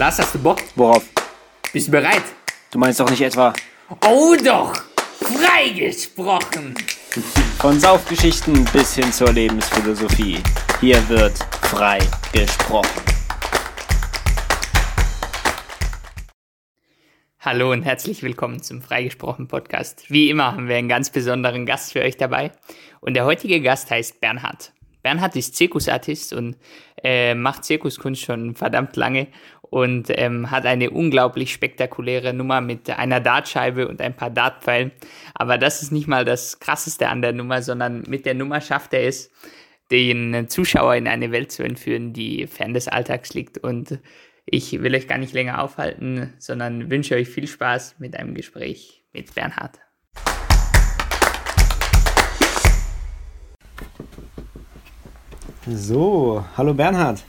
Lars, hast du Bock? Worauf? Bist du bereit? Du meinst doch nicht etwa Oh doch! Freigesprochen! von Saufgeschichten bis hin zur Lebensphilosophie. Hier wird frei gesprochen. Hallo und herzlich willkommen zum Freigesprochen Podcast. Wie immer haben wir einen ganz besonderen Gast für euch dabei. Und der heutige Gast heißt Bernhard. Bernhard ist Zirkusartist und äh, macht Zirkuskunst schon verdammt lange und ähm, hat eine unglaublich spektakuläre Nummer mit einer Dartscheibe und ein paar Dartpfeilen. Aber das ist nicht mal das Krasseste an der Nummer, sondern mit der Nummer schafft er es, den Zuschauer in eine Welt zu entführen, die fern des Alltags liegt. Und ich will euch gar nicht länger aufhalten, sondern wünsche euch viel Spaß mit einem Gespräch mit Bernhard. So, hallo Bernhard.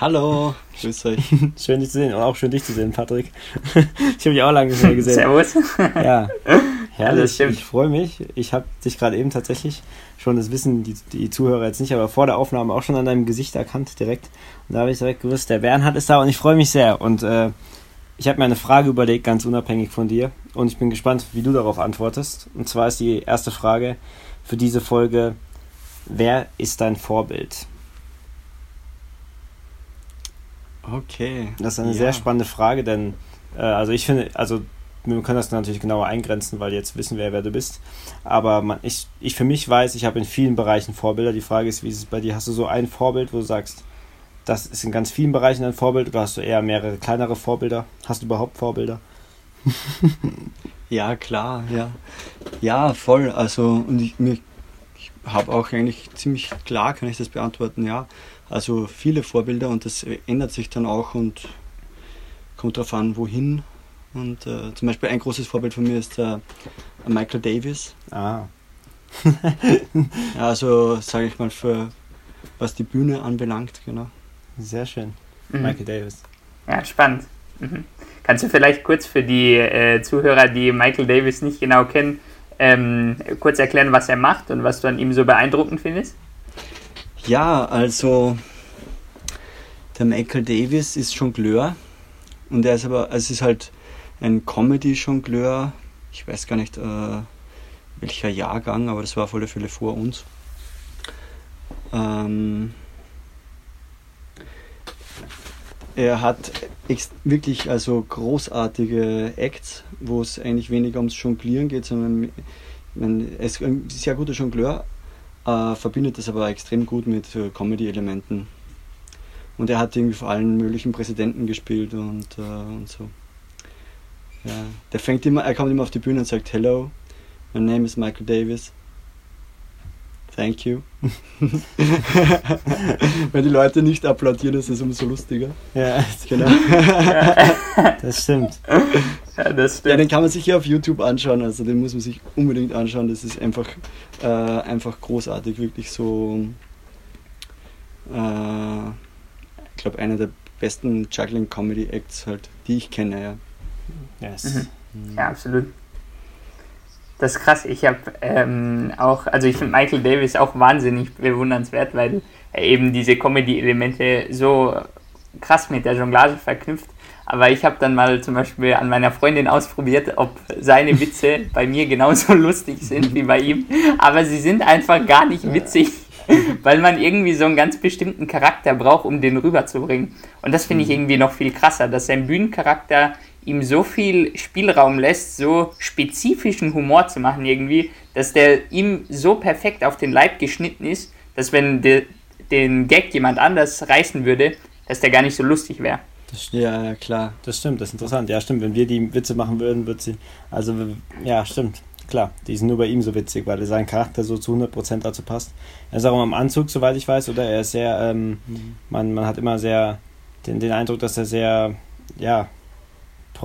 Hallo, grüß euch. Schön dich zu sehen und auch schön dich zu sehen, Patrick. Ich habe dich auch lange nicht mehr gesehen. Servus. Ja, herrlich. Ich freue mich. Ich habe dich gerade eben tatsächlich schon, das wissen die, die Zuhörer jetzt nicht, aber vor der Aufnahme auch schon an deinem Gesicht erkannt direkt. Und da habe ich direkt gewusst, der Bernhard ist da und ich freue mich sehr. Und äh, ich habe mir eine Frage überlegt, ganz unabhängig von dir. Und ich bin gespannt, wie du darauf antwortest. Und zwar ist die erste Frage für diese Folge, wer ist dein Vorbild? Okay. Das ist eine Ja. sehr spannende Frage, denn äh, also ich finde, also wir können das natürlich genauer eingrenzen, weil jetzt wissen wir, wer du bist. Aber man, ich, ich für mich weiß, ich habe in vielen Bereichen Vorbilder. Die Frage ist, wie ist es bei dir? Hast du so ein Vorbild, wo du sagst, das ist in ganz vielen Bereichen ein Vorbild oder hast du eher mehrere kleinere Vorbilder? Hast du überhaupt Vorbilder? Ja, klar, ja. Ja, voll. Also, und ich, mir- ich habe auch eigentlich ziemlich klar, kann ich das beantworten, ja. Also viele Vorbilder und das ändert sich dann auch und kommt darauf an, wohin. Und äh, zum Beispiel ein großes Vorbild von mir ist der Michael Davis. Ah, also sage ich mal, für was die Bühne anbelangt, genau. sehr schön. Mhm. Michael Davis. Ja, spannend. Mhm. Kannst du vielleicht kurz für die äh, Zuhörer, die Michael Davis nicht genau kennen, ähm, kurz erklären, was er macht und was du an ihm so beeindruckend findest? Ja, also der Michael Davis ist Jongleur und er ist aber, also es ist halt ein Comedy-Jongleur. Ich weiß gar nicht äh, welcher Jahrgang, aber das war auf alle Fälle vor uns. Ähm, er hat wirklich also großartige Acts, wo es eigentlich weniger ums Jonglieren geht, sondern er ist ein sehr guter Jongleur, äh, verbindet das aber extrem gut mit äh, Comedy-Elementen. Und er hat irgendwie vor allen möglichen Präsidenten gespielt und, äh, und so. Ja, der fängt immer, er kommt immer auf die Bühne und sagt, Hello, my name is Michael Davis. Thank you. Wenn die Leute nicht applaudieren, ist es umso lustiger. Ja, Genau. das stimmt. Ja, das Ja, den kann man sich hier auf YouTube anschauen, also den muss man sich unbedingt anschauen. Das ist einfach, äh, einfach großartig, wirklich so. Äh, ich glaube, einer der besten Juggling Comedy Acts halt, die ich kenne, ja. Yes. Ja, absolut. Das ist krass. Ich habe ähm, auch, also ich finde Michael Davis auch wahnsinnig bewundernswert, weil er eben diese Comedy-Elemente so krass mit der Jonglage verknüpft. Aber ich habe dann mal zum Beispiel an meiner Freundin ausprobiert, ob seine Witze bei mir genauso lustig sind wie bei ihm. Aber sie sind einfach gar nicht witzig, weil man irgendwie so einen ganz bestimmten Charakter braucht, um den rüberzubringen. Und das finde ich irgendwie noch viel krasser, dass sein Bühnencharakter ihm so viel Spielraum lässt, so spezifischen Humor zu machen irgendwie, dass der ihm so perfekt auf den Leib geschnitten ist, dass wenn de, den Gag jemand anders reißen würde, dass der gar nicht so lustig wäre. Das, Ja, ja, klar. das stimmt, das ist interessant. Ja, stimmt. Wenn wir die Witze machen würden, wird sie. Also, ja, stimmt. Klar, die sind nur bei ihm so witzig, weil sein Charakter so zu 100% dazu passt. Er ist auch immer im Anzug, soweit ich weiß, oder? Er ist sehr, ähm, man, man hat immer sehr den, den Eindruck, dass er sehr, ja,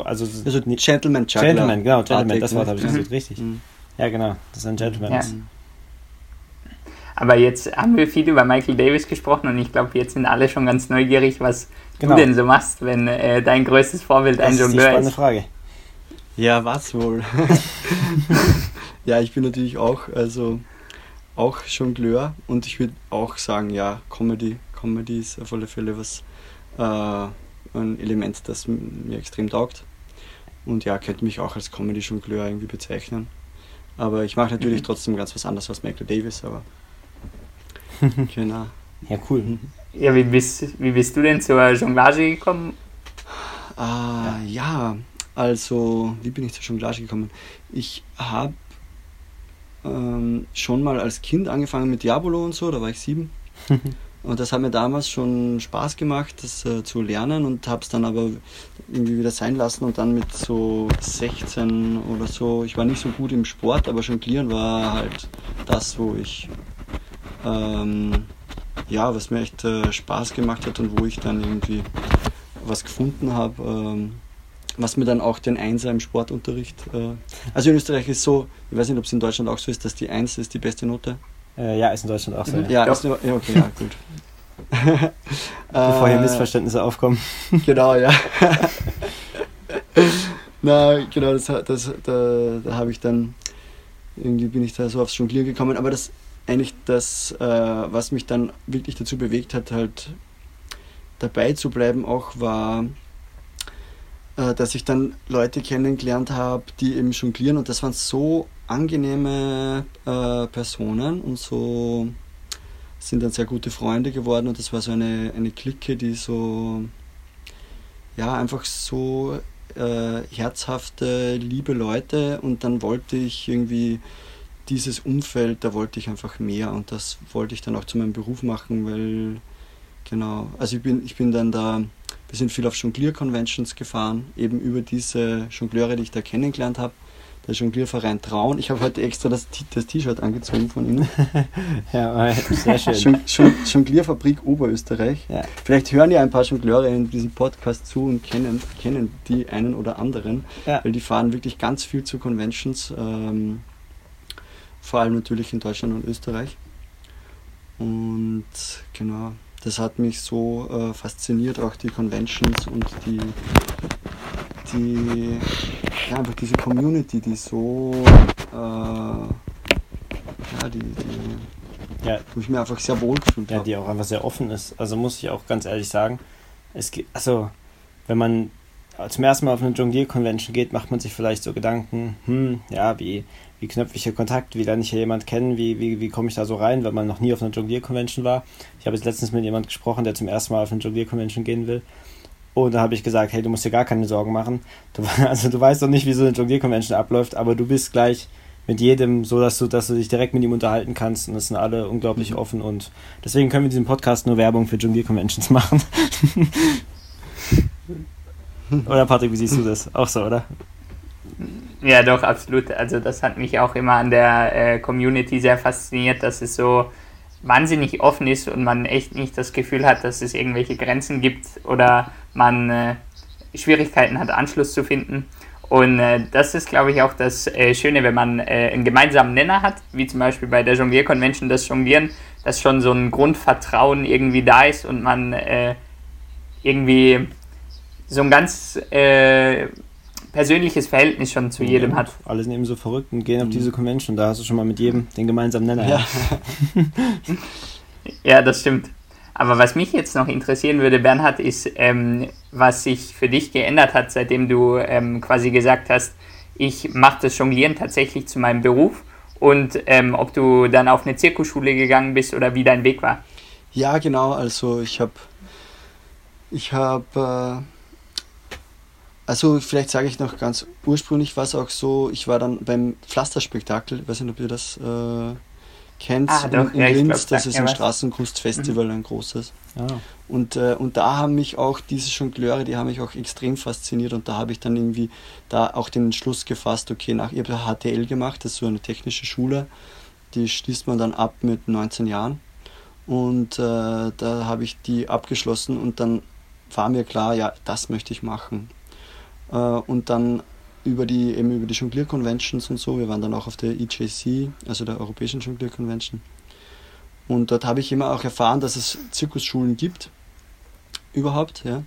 also, Also nicht- Gentleman Juggler. Gentleman, genau, Gentleman, Artig, das Wort ne? habe ich gesucht, richtig. Mhm. Ja, genau, das ist ein Gentleman. Ja. Aber jetzt haben wir viel über Michael Davis gesprochen und ich glaube, jetzt sind alle schon ganz neugierig, was Genau. du denn so machst, wenn äh, dein größtes Vorbild Das ein ist die Jongleur spannende ist. Frage. Ja, was wohl? ja, ich bin natürlich auch, also auch Jongleur und ich würde auch sagen, ja, Comedy. Comedy ist auf alle Fälle was, äh, ein Element, das mir extrem taugt. Und ja, könnte mich auch als Comedy-Jongleur irgendwie bezeichnen. Aber ich mache natürlich mhm. trotzdem ganz was anderes als Michael Davis, aber genau. Ja, cool. Ja, wie bist, wie bist du denn zur Jonglage gekommen? Ah, ja, also, wie bin ich zur Jonglage gekommen? Ich habe ähm, schon mal als Kind angefangen mit Diabolo und so, da war ich sieben. und das hat mir damals schon Spaß gemacht, das äh, zu lernen und habe es dann aber irgendwie wieder sein lassen und dann mit so 16 oder so, ich war nicht so gut im Sport, aber Jonglieren war halt das, wo ich, ähm, ja, was mir echt äh, Spaß gemacht hat und wo ich dann irgendwie was gefunden habe. Ähm, was mir dann auch den Einser im Sportunterricht. Äh, also in Österreich ist so, ich weiß nicht, ob es in Deutschland auch so ist, dass die Eins ist die beste Note. Äh, ja, ist in Deutschland auch so. Mhm. Ja, ja. Ist, ja okay, ja, gut. Bevor hier äh, Missverständnisse aufkommen. genau, ja. Na, genau, das, das, da, da habe ich dann, irgendwie bin ich da so aufs Jonglieren gekommen, aber das eigentlich das, äh, was mich dann wirklich dazu bewegt hat, halt dabei zu bleiben, auch war äh, dass ich dann Leute kennengelernt habe, die eben jonglieren. Und das waren so angenehme äh, Personen und so sind dann sehr gute Freunde geworden. Und das war so eine, eine Clique, die so ja einfach so äh, herzhafte, liebe Leute. Und dann wollte ich irgendwie dieses Umfeld, da wollte ich einfach mehr und das wollte ich dann auch zu meinem Beruf machen, weil genau, also ich bin, ich bin dann da wir sind viel auf Jonglier-Conventions gefahren, eben über diese Jongleure, die ich da kennengelernt habe. Der Jonglierverein Traun. Ich habe heute extra das, das T-Shirt angezogen von Ihnen. ja, sehr schön. Jonglierfabrik Oberösterreich. Ja. Vielleicht hören ja ein paar Jongleure in diesem Podcast zu und kennen, kennen die einen oder anderen, ja. weil die fahren wirklich ganz viel zu Conventions, ähm, vor allem natürlich in Deutschland und Österreich. Und genau, das hat mich so äh, fasziniert, auch die Conventions und die, die ja, einfach diese Community, die so äh, ja, die, die ja. wo ich mir einfach sehr wohl gefühlt ja, habe. Ja, die auch einfach sehr offen ist. Also muss ich auch ganz ehrlich sagen, es geht, also wenn man zum ersten Mal auf eine Jonglier-Convention geht, macht man sich vielleicht so Gedanken, hm, ja, wie, wie knöpfe ich hier Kontakt, wie lerne ich hier jemand kennen, wie, wie, wie komme ich da so rein, wenn man noch nie auf einer Jonglier-Convention war. Ich habe jetzt letztens mit jemand gesprochen, der zum ersten Mal auf eine Jonglier-Convention gehen will. Und da habe ich gesagt, hey, du musst dir gar keine Sorgen machen. Du, also du weißt doch nicht, wie so eine Jonglier-Convention abläuft, aber du bist gleich mit jedem so, dass du, dass du dich direkt mit ihm unterhalten kannst und es sind alle unglaublich mhm. offen und deswegen können wir diesen Podcast nur Werbung für Jonglier-Conventions machen. oder Patrick, wie siehst du das? Auch so, oder? Ja, doch, absolut. Also das hat mich auch immer an der äh, Community sehr fasziniert, dass es so wahnsinnig offen ist und man echt nicht das Gefühl hat, dass es irgendwelche Grenzen gibt oder man äh, Schwierigkeiten hat, Anschluss zu finden. Und äh, das ist, glaube ich, auch das äh, Schöne, wenn man äh, einen gemeinsamen Nenner hat, wie zum Beispiel bei der Jonglier-Convention das Jonglieren, dass schon so ein Grundvertrauen irgendwie da ist und man äh, irgendwie so ein ganz äh, persönliches Verhältnis schon zu jedem hat. Alle sind eben so verrückt und gehen auf mhm. diese Convention. Da hast du schon mal mit jedem den gemeinsamen Nenner. Ja. ja, das stimmt. Aber was mich jetzt noch interessieren würde, Bernhard, ist, ähm, was sich für dich geändert hat, seitdem du ähm, quasi gesagt hast, ich mache das Jonglieren tatsächlich zu meinem Beruf und ähm, ob du dann auf eine Zirkusschule gegangen bist oder wie dein Weg war. Ja, genau. Also ich habe ich habe äh also vielleicht sage ich noch ganz ursprünglich war es auch so, ich war dann beim Pflasterspektakel, ich weiß nicht, ob ihr das äh, kennt, ah, doch, in, ja, Linz, glaub, das ist ein Straßenkunstfestival, mhm. ein großes. Ja. Und, äh, und da haben mich auch diese Jongleure, die haben mich auch extrem fasziniert und da habe ich dann irgendwie da auch den Entschluss gefasst, okay, nach, ich habe HTL gemacht, das ist so eine technische Schule, die schließt man dann ab mit 19 Jahren und äh, da habe ich die abgeschlossen und dann war mir klar, ja, das möchte ich machen. Äh, und dann über die, eben über die Jonglier-Conventions und so, wir waren dann auch auf der EJC, also der Europäischen Jonglier-Convention. Und dort habe ich immer auch erfahren, dass es Zirkusschulen gibt, überhaupt, ja.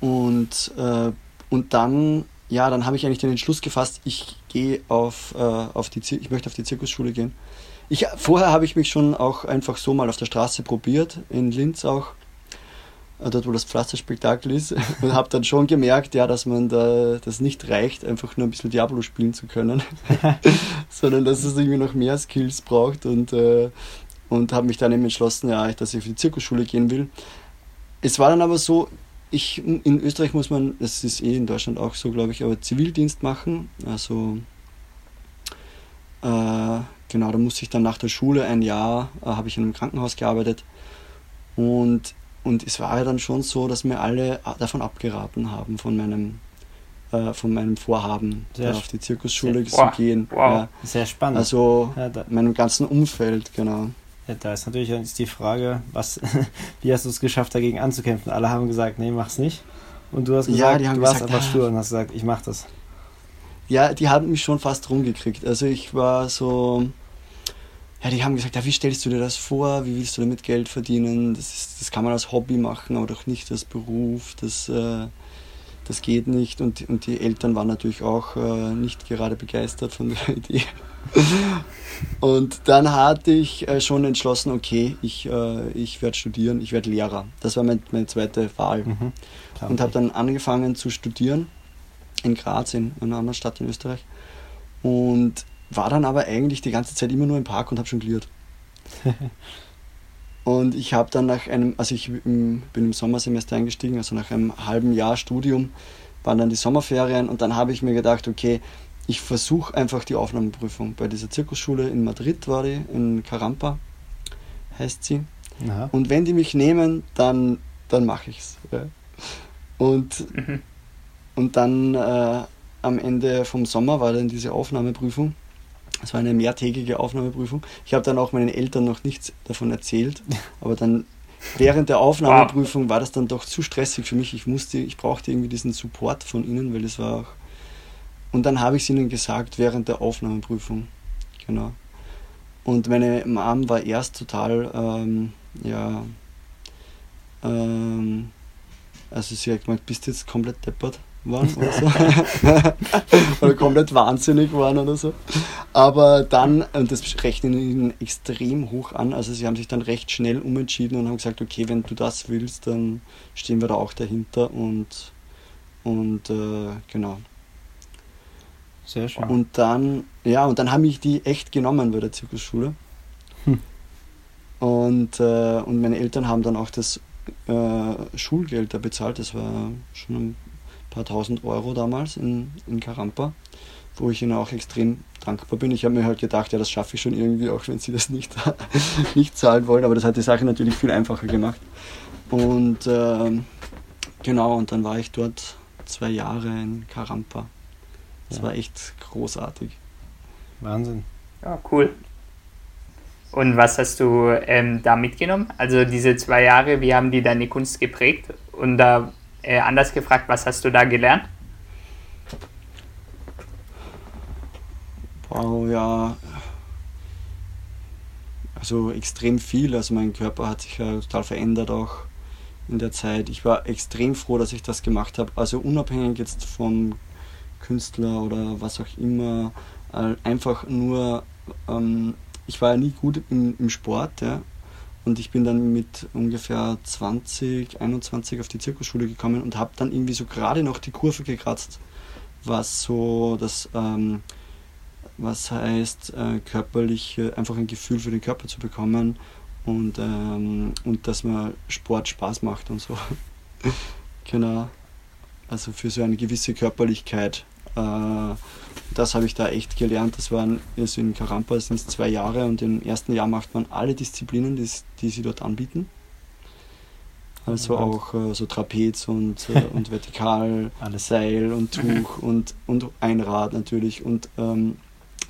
Und, äh, und dann, ja, dann habe ich eigentlich den Entschluss gefasst, ich gehe auf, äh, auf die, ich möchte auf die Zirkusschule gehen. Ich, vorher habe ich mich schon auch einfach so mal auf der Straße probiert, in Linz auch. Äh, dort wo das Pflasterspektakel ist, und habe dann schon gemerkt, ja, dass man da das nicht reicht, einfach nur ein bisschen Diablo spielen zu können, sondern dass es irgendwie noch mehr Skills braucht und, äh, und habe mich dann eben entschlossen, ja, dass ich auf die Zirkusschule gehen will. Es war dann aber so, ich, in Österreich muss man, das ist eh in Deutschland auch so, glaube ich, aber Zivildienst machen. Also, äh, genau, da musste ich dann nach der Schule ein Jahr, äh, habe ich in einem Krankenhaus gearbeitet. Und, und es war ja dann schon so, dass mir alle davon abgeraten haben, von meinem, äh, von meinem Vorhaben, Sehr auf die Zirkusschule sehr- zu Wow, gehen. wow. Ja, Sehr spannend. also, ja, da, meinem ganzen Umfeld, genau. ja, da ist natürlich jetzt die Frage, was, wie hast du es geschafft, dagegen anzukämpfen? Alle haben gesagt, nee, mach's nicht. Und du hast Ja, gesagt, die haben du warst gesagt, einfach stur und hast gesagt, ich mach das. Ja, die haben mich schon fast rumgekriegt. Also ich war so, ja, die haben gesagt, ja, wie stellst du dir das vor? Wie willst du damit Geld verdienen? Das, ist, das kann man als Hobby machen, aber doch nicht als Beruf. Das, äh, das geht nicht. Und, und die Eltern waren natürlich auch äh, nicht gerade begeistert von der Idee. Und dann hatte ich äh, schon entschlossen, okay, ich, äh, ich werde studieren, ich werde Lehrer. Das war mein, meine zweite Wahl Mhm. Und habe dann angefangen zu studieren in Graz, in einer anderen Stadt in Österreich. Und war dann aber eigentlich die ganze Zeit immer nur im Park und habe jongliert. und ich habe dann nach einem, also ich bin im Sommersemester eingestiegen, also nach einem halben Jahr Studium waren dann die Sommerferien und dann habe ich mir gedacht, okay, ich versuche einfach die Aufnahmeprüfung bei dieser Zirkusschule in Madrid war die, in Carampa heißt sie. Aha. Und wenn die mich nehmen, dann, dann mache ich's. Ja. Und, Mhm. und dann äh, am Ende vom Sommer war dann diese Aufnahmeprüfung. Es war eine mehrtägige Aufnahmeprüfung. Ich habe dann auch meinen Eltern noch nichts davon erzählt, aber dann während der Aufnahmeprüfung war das dann doch zu stressig für mich. Ich musste, ich brauchte irgendwie diesen Support von ihnen, weil es war auch. Und dann habe ich es ihnen gesagt während der Aufnahmeprüfung. Genau. Und meine Mom war erst total, ähm, ja, ähm, also sie hat gemeint, bist du jetzt komplett deppert geworden oder so. oder komplett wahnsinnig geworden oder so. Aber dann, und das rechnen ihnen extrem hoch an, also sie haben sich dann recht schnell umentschieden und haben gesagt, okay, wenn du das willst, dann stehen wir da auch dahinter und, und äh, genau. Sehr schön. Und dann, ja, und dann haben mich die echt genommen bei der Zirkusschule. Hm. Und, äh, und meine Eltern haben dann auch das äh, Schulgeld da bezahlt. Das war schon ein paar tausend Euro damals in, in Karampa, wo ich ihnen auch extrem dankbar bin. Ich habe mir halt gedacht, ja, das schaffe ich schon irgendwie, auch wenn sie das nicht, nicht zahlen wollen. Aber das hat die Sache natürlich viel einfacher gemacht. Und ähm, genau, und dann war ich dort zwei Jahre in Karampa. Das Ja. war echt großartig. Wahnsinn. Ja, cool. Und was hast du ähm, da mitgenommen? Also diese zwei Jahre, wie haben die deine Kunst geprägt? Und da äh, anders gefragt, was hast du da gelernt? Wow, ja. Also extrem viel. Also mein Körper hat sich ja total verändert auch in der Zeit. Ich war extrem froh, dass ich das gemacht habe. Also unabhängig jetzt vom Künstler oder was auch immer. äh, Einfach nur, ähm, ich war ja nie gut im, im Sport, ja. Und ich bin dann mit ungefähr 20, 21 auf die Zirkusschule gekommen und habe dann irgendwie so gerade noch die Kurve gekratzt, was so das, ähm, was heißt, äh, körperlich äh, einfach ein Gefühl für den Körper zu bekommen und, ähm, und dass man Sport Spaß macht und so. genau. Also für so eine gewisse Körperlichkeit. Äh, das habe ich da echt gelernt. Das waren also in Karampa sind es zwei Jahre und im ersten Jahr macht man alle Disziplinen, die, die sie dort anbieten. Also Ja. auch äh, so Trapez und, äh, und Vertikal, Alles. Seil und Tuch und, und Einrad natürlich und ähm,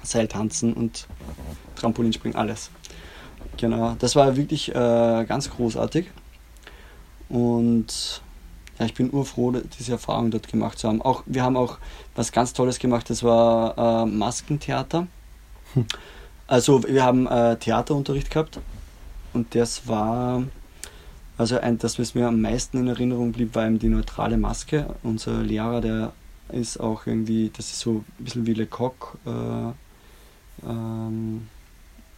Seiltanzen und Trampolinspringen, alles. Genau, das war wirklich äh, ganz großartig. Und ja, ich bin urfroh, diese Erfahrung dort gemacht zu haben. Auch, wir haben auch was ganz Tolles gemacht, das war äh, Maskentheater. Hm. Also wir haben äh, Theaterunterricht gehabt und das war, also ein, das, was mir am meisten in Erinnerung blieb, war eben die neutrale Maske. Unser Lehrer, der ist auch irgendwie, das ist so ein bisschen wie Lecoq. Äh, ähm,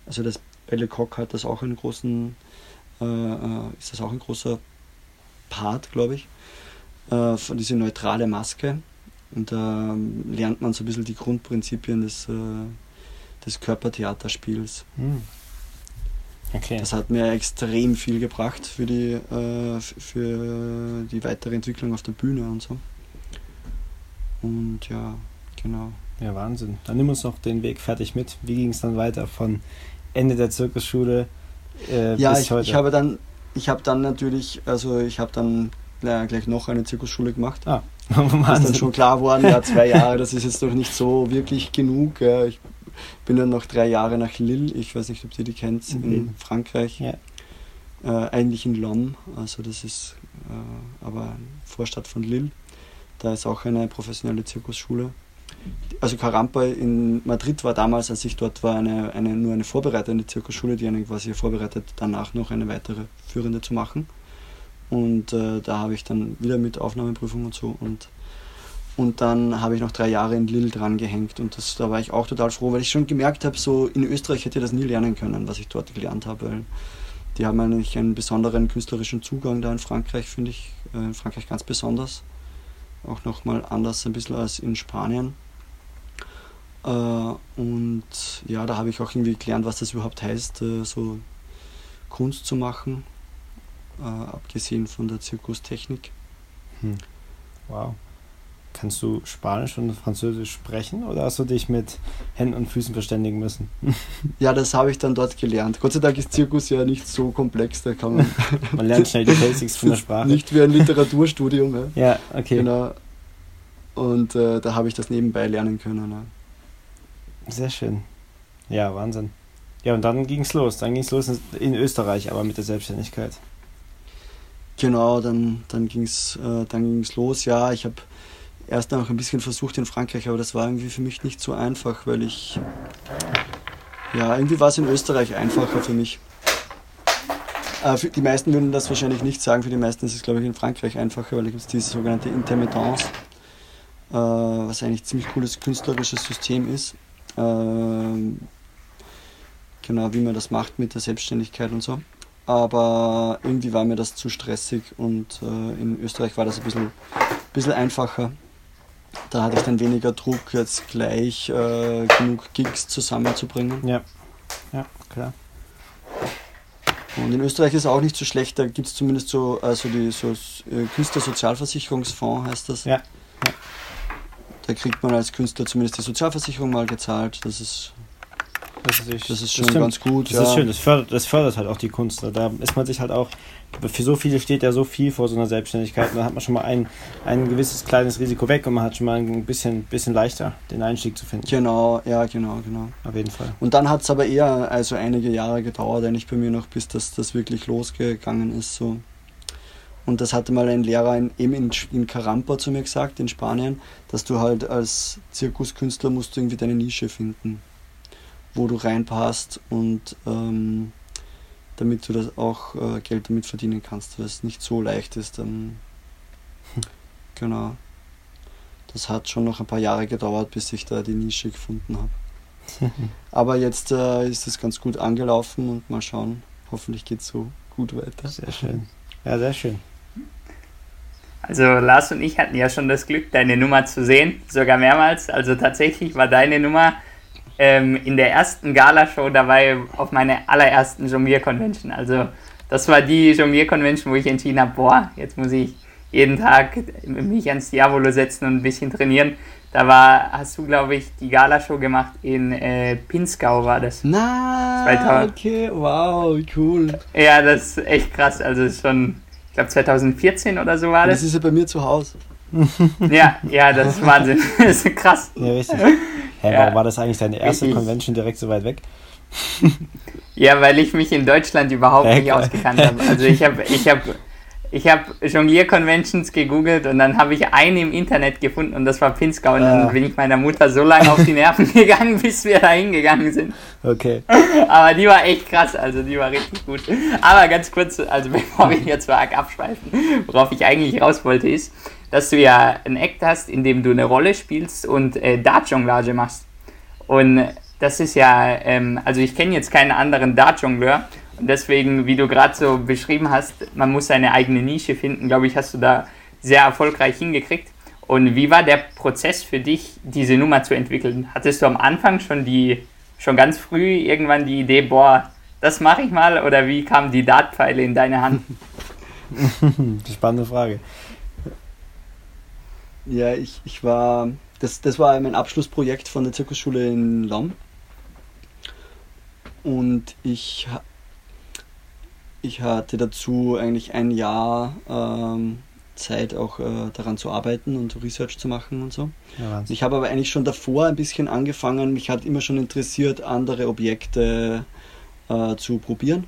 also das, bei Lecoq hat das auch einen großen, äh, äh, ist das auch ein großer Part, glaube ich, äh, von diese neutrale Maske. Und da lernt man so ein bisschen die Grundprinzipien des, äh, des Körpertheaterspiels. Hm. Okay. Das hat mir extrem viel gebracht für die, äh, für die weitere Entwicklung auf der Bühne und so. Und ja, genau. Ja, Wahnsinn. Dann nimm uns noch den Weg fertig mit. Wie ging es dann weiter von Ende der Zirkusschule äh, ja, bis ich, heute? Ich habe dann, ich habe dann natürlich, also ich habe dann gleich noch eine Zirkusschule gemacht. Ah, ist dann schon klar geworden, ja, zwei Jahre, das ist jetzt doch nicht so wirklich genug. Ja. Ich bin dann noch drei Jahre nach Lille, ich weiß nicht, ob ihr die kennt, mhm. in Frankreich. Ja. Äh, eigentlich in Lom, also das ist äh, aber Vorstadt von Lille. Da ist auch eine professionelle Zirkusschule. Also Carampa in Madrid war damals, als ich dort war, eine, eine, nur eine vorbereitende Zirkusschule, die einen quasi vorbereitet, danach noch eine weitere führende zu machen. Und äh, da habe ich dann wieder mit Aufnahmeprüfung und so und und dann habe ich noch drei Jahre in Lille dran gehängt und das, da war ich auch total froh, weil ich schon gemerkt habe, so in Österreich hätte ich das nie lernen können, was ich dort gelernt habe. Weil die haben eigentlich einen besonderen künstlerischen Zugang da in Frankreich, finde ich. Äh, in Frankreich ganz besonders. Auch nochmal anders ein bisschen als in Spanien. Äh, und ja, da habe ich auch irgendwie gelernt, was das überhaupt heißt, äh, so Kunst zu machen, abgesehen von der Zirkustechnik. Hm. Wow. Kannst du Spanisch und Französisch sprechen oder hast du dich mit Händen und Füßen verständigen müssen? Ja, das habe ich dann dort gelernt. Gott sei Dank ist Zirkus ja nicht so komplex, da kann man. man lernt schnell die Basics von der Sprache. Nicht wie ein Literaturstudium. Ja, ja okay. Genau. Und äh, da habe ich das nebenbei lernen können. Ja. Sehr schön. Ja, Wahnsinn. Ja, und dann ging es los. Dann ging es los in Österreich, aber mit der Selbstständigkeit. Genau, dann, dann ging es äh, los. Ja, ich habe erst noch ein bisschen versucht in Frankreich, aber das war irgendwie für mich nicht so einfach, weil ich. Ja, irgendwie war es in Österreich einfacher für mich. Äh, für die meisten würden das wahrscheinlich nicht sagen, für die meisten ist es, glaube ich, in Frankreich einfacher, weil da gibt es diese sogenannte Intermittence, äh, was eigentlich ein ziemlich cooles künstlerisches System ist. Äh, genau, wie man das macht mit der Selbstständigkeit und so. Aber irgendwie war mir das zu stressig und äh, in Österreich war das ein bisschen, bisschen einfacher. Da hatte ich dann weniger Druck, jetzt gleich äh, genug Gigs zusammenzubringen. Ja, ja, klar. Und in Österreich ist es auch nicht so schlecht, da gibt es zumindest so, also die so äh, Künstlersozialversicherungsfonds heißt das. Ja. Da kriegt man als Künstler zumindest die Sozialversicherung mal gezahlt. Das ist das ist, das ist schon das ganz gut. Das ja. ist schön, das fördert, das fördert halt auch die Kunst. Da ist man sich halt auch, für so viele steht ja so viel vor so einer Selbstständigkeit. Und da hat man schon mal ein, ein gewisses kleines Risiko weg und man hat schon mal ein bisschen, bisschen leichter den Einstieg zu finden. Genau, ja, genau, genau. Auf jeden Fall. Und dann hat es aber eher also einige Jahre gedauert, eigentlich bei mir noch, bis das, das wirklich losgegangen ist. So. Und das hatte mal ein Lehrer in, eben in, in Carampa zu mir gesagt, in Spanien, dass du halt als Zirkuskünstler musst du irgendwie deine Nische finden wo du reinpasst und ähm, damit du das auch äh, Geld damit verdienen kannst, weil es nicht so leicht ist, dann genau. Das hat schon noch ein paar Jahre gedauert, bis ich da die Nische gefunden habe. Aber jetzt äh, ist es ganz gut angelaufen und mal schauen. Hoffentlich geht es so gut weiter. Sehr schön. Ja, sehr schön. Also Lars und ich hatten ja schon das Glück, deine Nummer zu sehen, sogar mehrmals. Also tatsächlich war deine Nummer ähm, in der ersten Galashow dabei auf meiner allerersten Jonglier-Convention. Also das war die Jonglier-Convention, wo ich entschieden habe, boah, jetzt muss ich jeden Tag mich ans Diavolo setzen und ein bisschen trainieren. Da war, hast du, glaube ich, die Galashow gemacht in äh, Pinskau war das. Na, 2000. okay, wow, cool. Ja, das ist echt krass. Also ist schon, glaube 2014 oder so war das. Das ist ja bei mir zu Hause. ja, ja, das ist Wahnsinn. das ist krass. Ja, richtig. Hä, ja. warum war das eigentlich deine erste ich, Convention direkt so weit weg? ja, weil ich mich in Deutschland überhaupt ja, nicht ausgekannt habe. Also ich habe ich hab, ich hab Jonglier-Conventions gegoogelt und dann habe ich eine im Internet gefunden und das war Pinskau. Und dann ah. bin ich meiner Mutter so lange auf die Nerven gegangen, bis wir da hingegangen sind. Okay. Aber die war echt krass, also die war richtig gut. Aber ganz kurz, also bevor wir jetzt arg abschweifen, worauf ich eigentlich raus wollte, ist, dass du ja ein Act hast, in dem du eine Rolle spielst und äh, Dart-Jonglage machst. Und das ist ja, ähm, also ich kenne jetzt keinen anderen Dart-Jongleur. Und deswegen, wie du gerade so beschrieben hast, man muss seine eigene Nische finden, glaube ich, hast du da sehr erfolgreich hingekriegt. Und wie war der Prozess für dich, diese Nummer zu entwickeln? Hattest du am Anfang schon die, schon ganz früh irgendwann die Idee, boah, das mache ich mal, oder wie kamen die Dartpfeile in deine Hand? Spannende Frage. Ja, ich, ich war, das, das war mein Abschlussprojekt von der Zirkusschule in Lamm. Und ich, ich hatte dazu eigentlich ein Jahr ähm, Zeit auch äh, daran zu arbeiten und Research zu machen und so. Ja, ich habe aber eigentlich schon davor ein bisschen angefangen, mich hat immer schon interessiert, andere Objekte äh, zu probieren.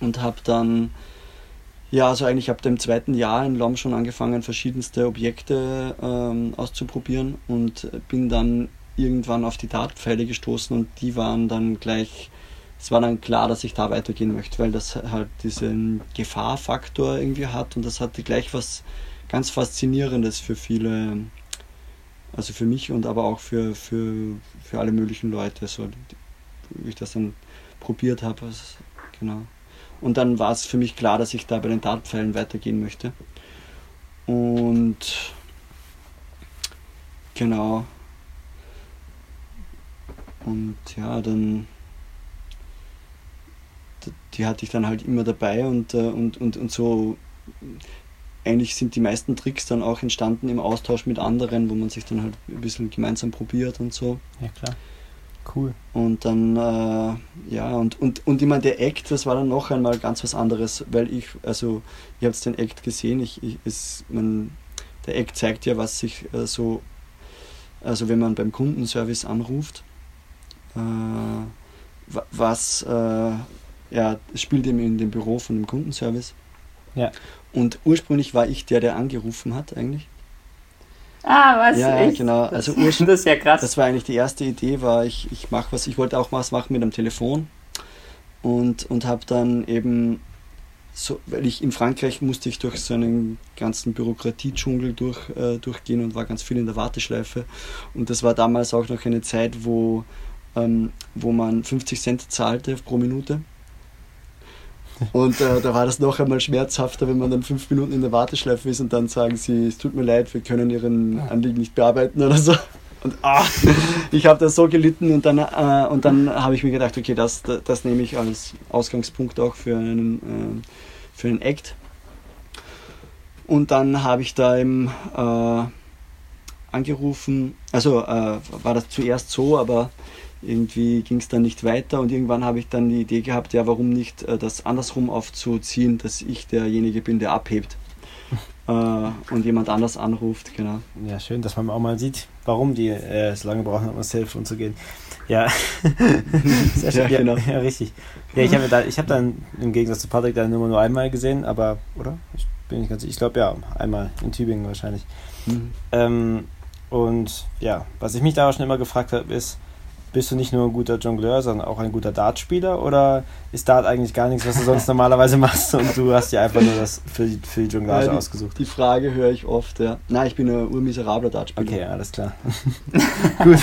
Und habe dann, ja, also eigentlich ab dem zweiten Jahr in LOM schon angefangen, verschiedenste Objekte ähm, auszuprobieren und bin dann irgendwann auf die Dartpfeile gestoßen und die waren dann gleich es war dann klar, dass ich da weitergehen möchte, weil das halt diesen Gefahrfaktor irgendwie hat und das hatte gleich was ganz Faszinierendes für viele, also für mich und aber auch für, für, für alle möglichen Leute, so wie ich das dann probiert habe. Genau. Und dann war es für mich klar, dass ich da bei den Dartpfeilen weitergehen möchte. Und genau. Und ja, dann die hatte ich dann halt immer dabei und, äh, und, und, und so eigentlich sind die meisten Tricks dann auch entstanden im Austausch mit anderen, wo man sich dann halt ein bisschen gemeinsam probiert und so. Ja, klar. Cool. Und dann, äh, ja, und, und, und ich meine, der Act, das war dann noch einmal ganz was anderes, weil ich, also, ihr habt den Act gesehen, ich, ich, es, man, der Act zeigt ja, was sich äh, so, also wenn man beim Kundenservice anruft, äh, was, ja, es spielt eben in dem Büro von dem Kundenservice. Ja. Und ursprünglich war ich der, der angerufen hat, eigentlich. Ah, was? Ja, echt? genau. Also das ist ja krass. Das war eigentlich die erste Idee, war ich, ich mache was, ich wollte auch was machen mit einem Telefon und, und habe dann eben so, weil ich in Frankreich musste ich durch so einen ganzen Bürokratiedschungel durch, äh, durchgehen und war ganz viel in der Warteschleife. Und das war damals auch noch eine Zeit, wo, ähm, wo man 50 Cent zahlte pro Minute und äh, da war das noch einmal schmerzhafter, wenn man dann fünf Minuten in der Warteschleife ist und dann sagen sie, es tut mir leid, wir können Ihren Anliegen nicht bearbeiten oder so. Und ah, ich habe da so gelitten und dann, äh, und dann habe ich mir gedacht, okay, das, das, das, nehme ich als Ausgangspunkt auch für einen, äh, für einen Act. Und dann habe ich da eben äh, angerufen, also äh, war das zuerst so, aber irgendwie ging es dann nicht weiter und irgendwann habe ich dann die Idee gehabt, ja, warum nicht äh, das andersrum aufzuziehen, dass ich derjenige bin, der abhebt äh, und jemand anders anruft, genau. Ja, schön, dass man auch mal sieht, warum die äh, so lange brauchen, um das Telefon zu gehen. Ja, sehr schön. Ja, genau. ja, richtig. Ja, ich habe da, ich habe dann im Gegensatz zu Patrick deine Nummer nur einmal gesehen, aber, oder? Ich bin nicht ganz sicher. Ich glaube ja, einmal in Tübingen wahrscheinlich. Mhm. Ähm, und ja, was ich mich da auch schon immer gefragt habe, ist, bist du nicht nur ein guter Jongleur, sondern auch ein guter Dartspieler? Oder ist Dart eigentlich gar nichts, was du sonst normalerweise machst und du hast dir einfach nur das für die, für die Jonglage ja, die, ausgesucht? Die Frage höre ich oft, ja. Nein, ich bin ein urmiserabler Dartspieler. Okay, alles klar. Gut.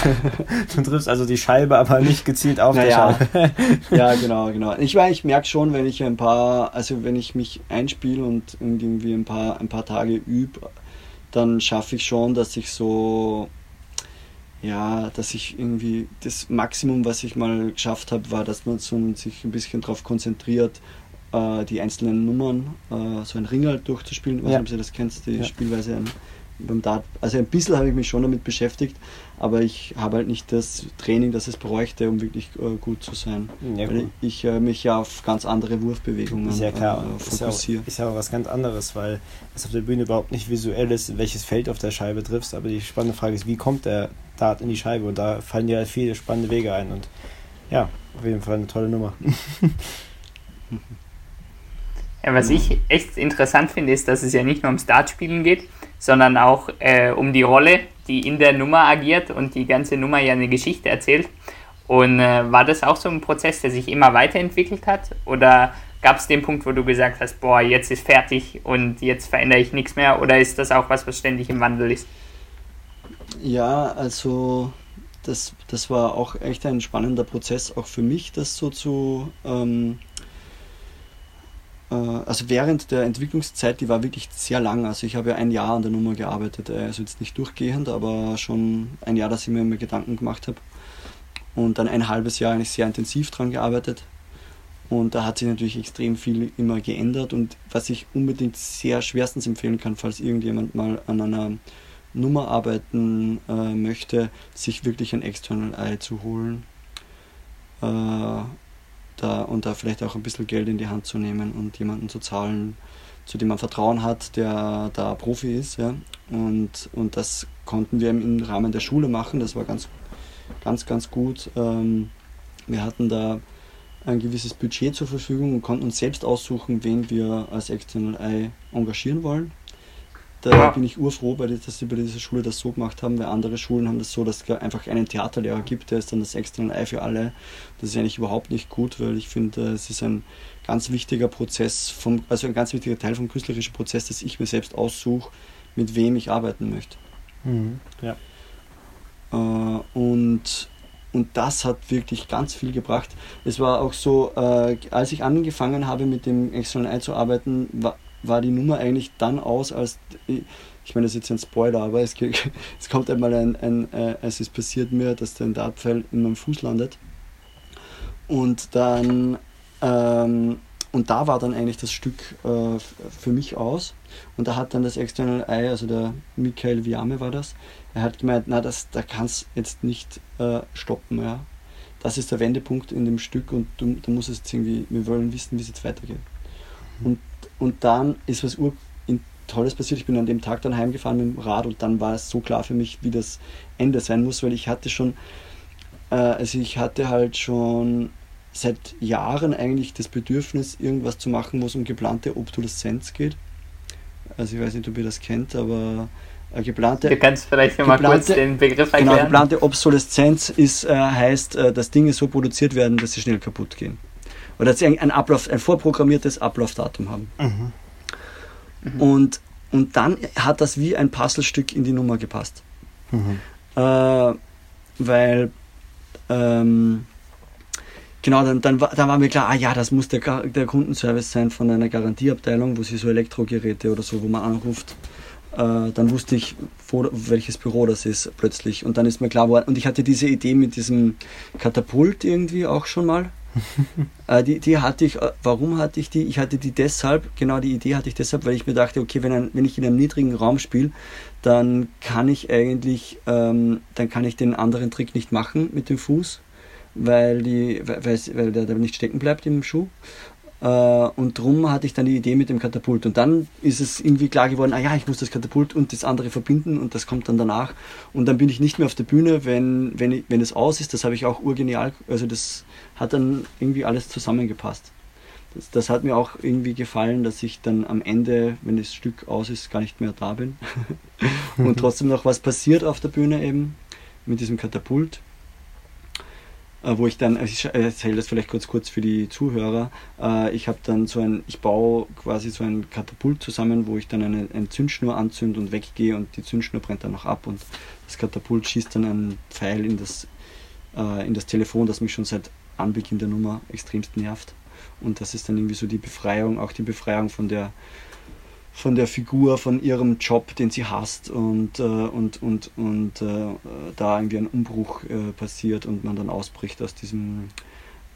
Du triffst also die Scheibe, aber nicht gezielt auf naja. der Scheibe. ja, genau, genau. Ich, ich merke schon, wenn ich ein paar, also wenn ich mich einspiele und irgendwie ein paar, ein paar Tage übe, dann schaffe ich schon, dass ich so ja, dass ich irgendwie das Maximum, was ich mal geschafft habe, war, dass man so sich ein bisschen darauf konzentriert, äh, die einzelnen Nummern, äh, so ein Ring halt durchzuspielen. Ich weiß nicht, ob du das kennst, die ja. Spielweise beim Dart. Also ein bisschen habe ich mich schon damit beschäftigt, aber ich habe halt nicht das Training, das es bräuchte, um wirklich äh, gut zu sein. Ja, weil ich äh, mich ja auf ganz andere Wurfbewegungen ist ja klar. Äh, fokussiere. Ist ja, auch, ist ja auch was ganz anderes, weil es auf der Bühne überhaupt nicht visuell ist, welches Feld auf der Scheibe triffst, aber die spannende Frage ist, wie kommt der Dart in die Scheibe? Und da fallen dir halt viele spannende Wege ein und ja, auf jeden Fall eine tolle Nummer. Ja, was ich echt interessant finde, ist, dass es ja nicht nur ums Dartspielen geht, sondern auch äh, um die Rolle, die in der Nummer agiert und die ganze Nummer ja eine Geschichte erzählt. Und äh, war das auch so ein Prozess, der sich immer weiterentwickelt hat? Oder gab es den Punkt, wo du gesagt hast, boah, jetzt ist fertig und jetzt verändere ich nichts mehr? Oder ist das auch was, was ständig im Wandel ist? Ja, also das, das war auch echt ein spannender Prozess, auch für mich, das so zu, ähm, äh, also während der Entwicklungszeit, die war wirklich sehr lang. Also ich habe ja ein Jahr an der Nummer gearbeitet, äh, also jetzt nicht durchgehend, aber schon ein Jahr, dass ich mir immer Gedanken gemacht habe. Und dann ein halbes Jahr eigentlich sehr intensiv dran gearbeitet. Und da hat sich natürlich extrem viel immer geändert. Und was ich unbedingt sehr schwerstens empfehlen kann, falls irgendjemand mal an einer Nummer arbeiten äh, möchte, sich wirklich ein External Eye zu holen. Äh, da, und da vielleicht auch ein bisschen Geld in die Hand zu nehmen und jemanden zu zahlen, zu dem man Vertrauen hat, der da Profi ist. Ja. Und, und das konnten wir im Rahmen der Schule machen. Das war ganz, ganz, ganz gut. Ähm, wir hatten da ein gewisses Budget zur Verfügung und konnten uns selbst aussuchen, wen wir als External Eye engagieren wollen. Da bin ich urfroh, dass sie bei dieser Schule das so gemacht haben, weil andere Schulen haben das so, dass es einfach einen Theaterlehrer gibt, der ist dann das External Eye für alle. Das ist eigentlich überhaupt nicht gut, weil ich finde, es ist ein ganz wichtiger Prozess, vom, also ein ganz wichtiger Teil vom künstlerischen Prozess, dass ich mir selbst aussuche, mit wem ich arbeiten möchte. Mhm, ja. Äh, und und das hat wirklich ganz viel gebracht. Es war auch so, äh, als ich angefangen habe mit dem External Eye zu arbeiten, war, war die Nummer eigentlich dann aus, als ich meine, das ist jetzt ein Spoiler, aber es, es kommt einmal ein, ein äh, es ist passiert mir, dass der Dartpfeil in meinem Fuß landet. Und dann, ähm, und da war dann eigentlich das Stück äh, für mich aus. Und da hat dann das External Eye, also der Michael Viame war das, er hat gemeint, na, das, da kannst jetzt nicht äh, stoppen, ja. Das ist der Wendepunkt in dem Stück und du, du musst jetzt irgendwie, wir wollen wissen, wie es jetzt weitergeht. Und, und dann ist was ur Tolles passiert. Ich bin an dem Tag dann heimgefahren mit dem Rad und dann war es so klar für mich, wie das Ende sein muss, weil ich hatte schon, äh, also ich hatte halt schon seit Jahren eigentlich das Bedürfnis, irgendwas zu machen, wo es um geplante Obsoleszenz geht. Also ich weiß nicht, ob ihr das kennt, aber äh, geplante. Du kannst vielleicht mal kurz den Begriff erklären. Genau, geplante Obsoleszenz ist, äh, heißt, äh, dass Dinge so produziert werden, dass sie schnell kaputt gehen. Oder dass sie ein, Ablauf, ein vorprogrammiertes Ablaufdatum haben. Mhm. Mhm. Und, und dann hat das wie ein Puzzlestück in die Nummer gepasst. Mhm. Äh, weil ähm, genau, dann, dann, dann war mir klar, ah ja, das muss der, der Kundenservice sein von einer Garantieabteilung, wo sie so Elektrogeräte oder so, wo man anruft äh, dann wusste ich, wo, welches Büro das ist plötzlich. Und dann ist mir klar geworden, und ich hatte diese Idee mit diesem Katapult irgendwie auch schon mal. äh, die, die hatte ich, äh, warum hatte ich die? Ich hatte die deshalb, genau die Idee hatte ich deshalb, weil ich mir dachte, okay, wenn, ein, wenn ich in einem niedrigen Raum spiele, dann kann ich eigentlich, ähm, dann kann ich den anderen Trick nicht machen mit dem Fuß, weil, die, weil, weil der, der nicht stecken bleibt im Schuh. Äh, und darum hatte ich dann die Idee mit dem Katapult. Und dann ist es irgendwie klar geworden, ah ja, ich muss das Katapult und das andere verbinden und das kommt dann danach. Und dann bin ich nicht mehr auf der Bühne, wenn, wenn, wenn es aus ist. Das habe ich auch urgenial, also das hat dann irgendwie alles zusammengepasst. Das, das, hat mir auch irgendwie gefallen, dass ich dann am Ende, wenn das Stück aus ist, gar nicht mehr da bin. und trotzdem noch was passiert auf der Bühne eben mit diesem Katapult. Äh, wo ich dann, also ich erzähle das vielleicht kurz kurz für die Zuhörer, äh, ich habe dann so ein, ich baue quasi so ein Katapult zusammen, wo ich dann eine, eine Zündschnur anzünde und weggehe und die Zündschnur brennt dann noch ab und das Katapult schießt dann einen Pfeil in das, äh, in das Telefon, das mich schon seit Anbeginn der Nummer extremst nervt. Und das ist dann irgendwie so die Befreiung, auch die Befreiung von der von der Figur, von ihrem Job, den sie hasst und, äh, und, und, und äh, da irgendwie ein Umbruch äh, passiert und man dann ausbricht aus diesem,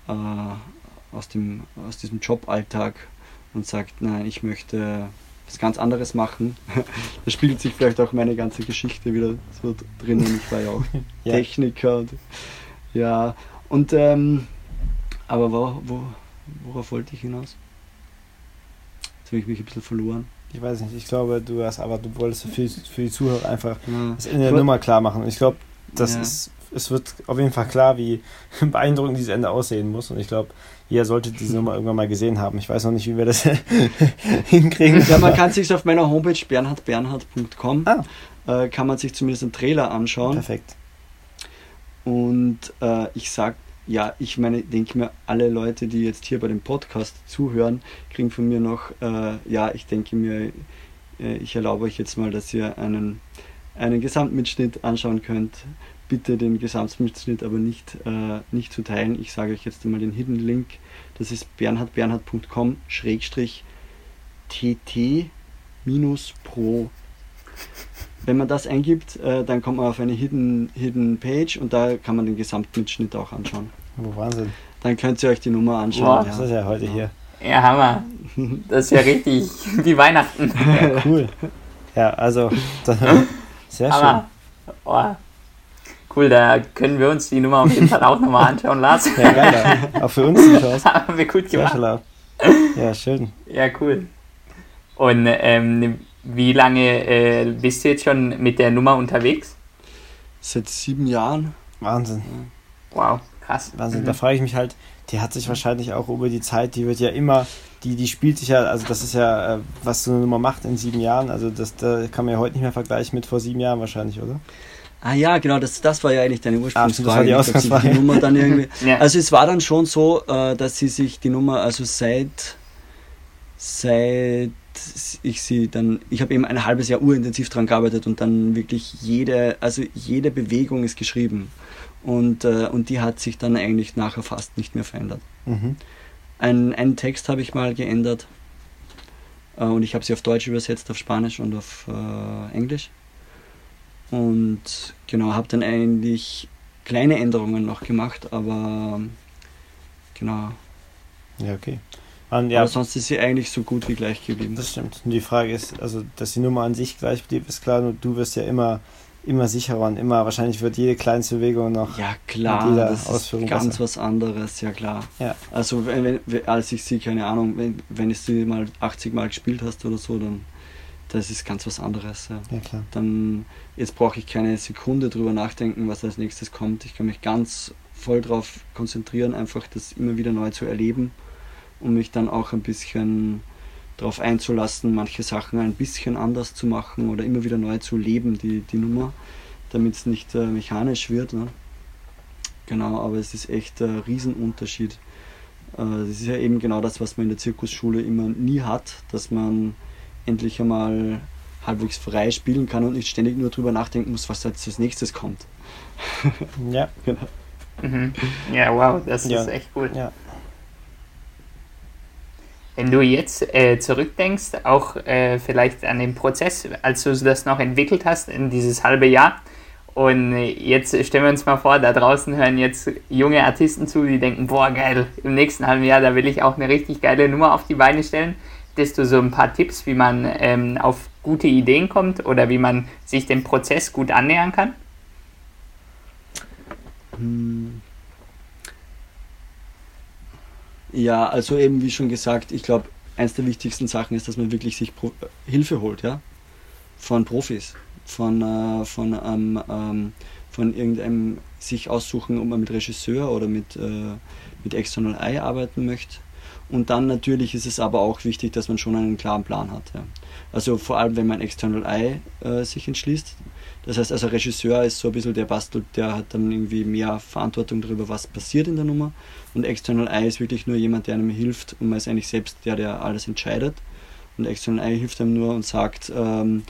äh, aus dem, aus diesem Joballtag und sagt, nein, ich möchte was ganz anderes machen. da spiegelt sich vielleicht auch meine ganze Geschichte wieder so drinnen. Ich war ja auch ja. Techniker. Und, ja, und ähm, aber wo, wo, worauf wollte ich hinaus? Jetzt habe ich mich ein bisschen verloren ich weiß nicht, ich glaube, du hast aber du wolltest für, für die Zuhörer einfach ja. das in der Nummer klar machen. Und ich glaube, das ja. ist, es wird auf jeden Fall klar, wie beeindruckend dieses Ende aussehen muss. Und ich glaube, jeder sollte diese Nummer irgendwann mal gesehen haben. Ich weiß noch nicht, wie wir das hinkriegen. Ja, man kann sich auf meiner Homepage bernhardbernhard.com ah. äh, kann man sich zumindest einen Trailer anschauen. Perfekt. Und äh, ich sag ja, ich meine, denke mir, alle Leute, die jetzt hier bei dem Podcast zuhören, kriegen von mir noch, äh, ja, ich denke mir, äh, ich erlaube euch jetzt mal, dass ihr einen, einen Gesamtmitschnitt anschauen könnt bitte den Gesamtmitschnitt aber nicht, äh, nicht zu teilen. Ich sage euch jetzt einmal den Hidden Link. Das ist bernhardbernhard.com schrägstrich tt minus pro. Wenn man das eingibt, äh, dann kommt man auf eine Hidden, Hidden Page und da kann man den Gesamtmitschnitt auch anschauen. Oh, Wahnsinn. Dann könnt ihr euch die Nummer anschauen. Wow, das ist ja heute hier. Ja, Hammer. Das ist ja richtig wie Weihnachten. Ja, cool. Ja, also, sehr schön. Oh. Cool, da können wir uns die Nummer auf jeden Fall auch nochmal anschauen, Lars. Ja, geil. Auch für uns die Chance. Haben wir gut gemacht. schlau. Ja, schön. Ja, cool. Und ähm, wie lange äh, bist du jetzt schon mit der Nummer unterwegs? Seit sieben Jahren. Wahnsinn. Wow, krass. Wahnsinn. Mhm. Da frage ich mich halt, die hat sich wahrscheinlich auch über die Zeit, die wird ja immer, die, die spielt sich ja, also das ist ja, äh, was so eine Nummer macht in sieben Jahren, also das da kann man ja heute nicht mehr vergleichen mit vor sieben Jahren wahrscheinlich, oder? Ah ja, genau, das, das war ja eigentlich deine Ah, stimmt, das war Ursprungsfrage. die die Nummer dann irgendwie, Ja. Also es war dann schon so, äh, dass sie sich die Nummer, also seit, seit ich sie dann, ich habe eben ein halbes Jahr urintensiv dran gearbeitet und dann wirklich jede, also jede Bewegung ist geschrieben. Und, äh, und die hat sich dann eigentlich nachher fast nicht mehr verändert. Mhm. Ein, einen Text habe ich mal geändert äh, und ich habe sie auf Deutsch übersetzt, auf Spanisch und auf äh, Englisch. Und genau, habe dann eigentlich kleine Änderungen noch gemacht, aber genau. Ja, okay. Und ja, Aber sonst ist sie eigentlich so gut wie gleich geblieben. das stimmt. Und die Frage ist, also, dass die Nummer an sich gleich blieb, ist klar, nur du wirst ja immer, immer sicherer und immer, wahrscheinlich wird jede kleinste Bewegung noch. Ja klar, das Ausführung ist ganz besser. was anderes, ja klar. Ja. Also wenn, wenn, als ich sie, keine Ahnung, wenn, wenn ich sie mal 80 Mal gespielt hast oder so, dann das ist ganz was anderes. Ja. Ja, klar. Dann jetzt brauche ich keine Sekunde drüber nachdenken, was als nächstes kommt. Ich kann mich ganz voll darauf konzentrieren, einfach das immer wieder neu zu erleben und mich dann auch ein bisschen darauf einzulassen, manche Sachen ein bisschen anders zu machen oder immer wieder neu zu leben, die, die Nummer, damit es nicht äh, mechanisch wird. Ne? Genau, aber es ist echt ein Riesenunterschied. Äh, das ist ja eben genau das, was man in der Zirkusschule immer nie hat, dass man endlich einmal halbwegs frei spielen kann und nicht ständig nur drüber nachdenken muss, was jetzt als nächstes kommt. Ja, Genau. Mhm. Ja, wow, das Ja. ist echt cool. ja. Wenn du jetzt äh, zurückdenkst, auch äh, vielleicht an den Prozess, als du das noch entwickelt hast, in dieses halbe Jahr, und jetzt stellen wir uns mal vor, da draußen hören jetzt junge Artisten zu, die denken, boah, geil, im nächsten halben Jahr, da will ich auch eine richtig geile Nummer auf die Beine stellen. Hättest du so ein paar Tipps, wie man ähm, auf gute Ideen kommt oder wie man sich dem Prozess gut annähern kann? Hm. Ja, also eben wie schon gesagt, ich glaube, eins der wichtigsten Sachen ist, dass man wirklich sich Pro Hilfe holt, ja, von Profis, von äh, von ähm, ähm, von irgendeinem sich aussuchen, ob man mit Regisseur oder mit äh, mit External Eye arbeiten möchte. Und dann natürlich ist es aber auch wichtig, dass man schon einen klaren Plan hat. Ja. Also vor allem, wenn man External Eye äh, sich entschließt. Das heißt, also Regisseur ist so ein bisschen der bastelt, der hat dann irgendwie mehr Verantwortung darüber, was passiert in der Nummer. Und External Eye ist wirklich nur jemand, der einem hilft und man ist eigentlich selbst der, der alles entscheidet. Und External Eye hilft einem nur und sagt, ähm,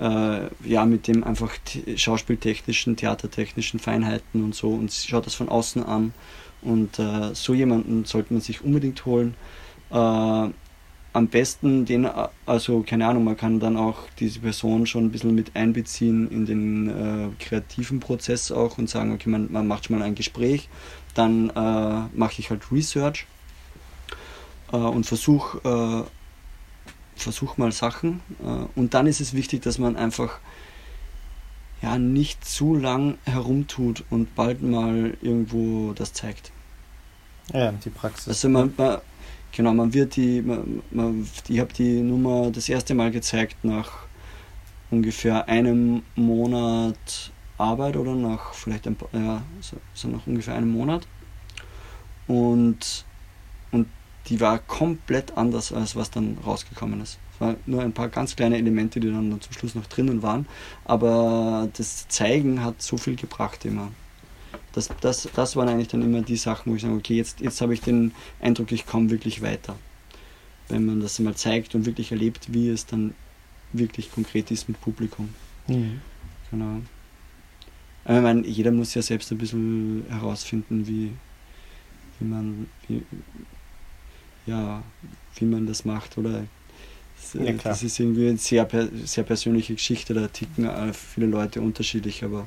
äh, ja, mit dem einfach schauspieltechnischen, theatertechnischen Feinheiten und so und schaut das von außen an. Und äh, so jemanden sollte man sich unbedingt holen. Äh, am besten den, äh, also keine Ahnung, man kann dann auch diese Person schon ein bisschen mit einbeziehen in den äh, kreativen Prozess auch und sagen, okay, man, man macht schon mal ein Gespräch, dann äh, mache ich halt Research äh, und versuche äh, versuch mal Sachen. Äh, und dann ist es wichtig, dass man einfach ja, nicht zu lang herumtut und bald mal irgendwo das zeigt. Ja, die Praxis. Also man, man genau, man wird die, man, man, ich habe die Nummer das erste Mal gezeigt nach ungefähr einem Monat Arbeit oder nach vielleicht ein paar, ja, so, so nach ungefähr einem Monat. Und, und die war komplett anders, als was dann rausgekommen ist. Es waren nur ein paar ganz kleine Elemente, die dann zum Schluss noch drinnen waren. Aber das Zeigen hat so viel gebracht immer. Das, das, das waren eigentlich dann immer die Sachen, wo ich sage, okay, jetzt, jetzt habe ich den Eindruck, ich komme wirklich weiter. Wenn man das mal zeigt und wirklich erlebt, wie es dann wirklich konkret ist mit Publikum. Mhm. Genau. Aber ich meine, jeder muss ja selbst ein bisschen herausfinden, wie, wie man wie, ja, wie man das macht oder das, Ja, das ist irgendwie eine sehr, sehr persönliche Geschichte, da ticken äh, viele Leute unterschiedlich, aber,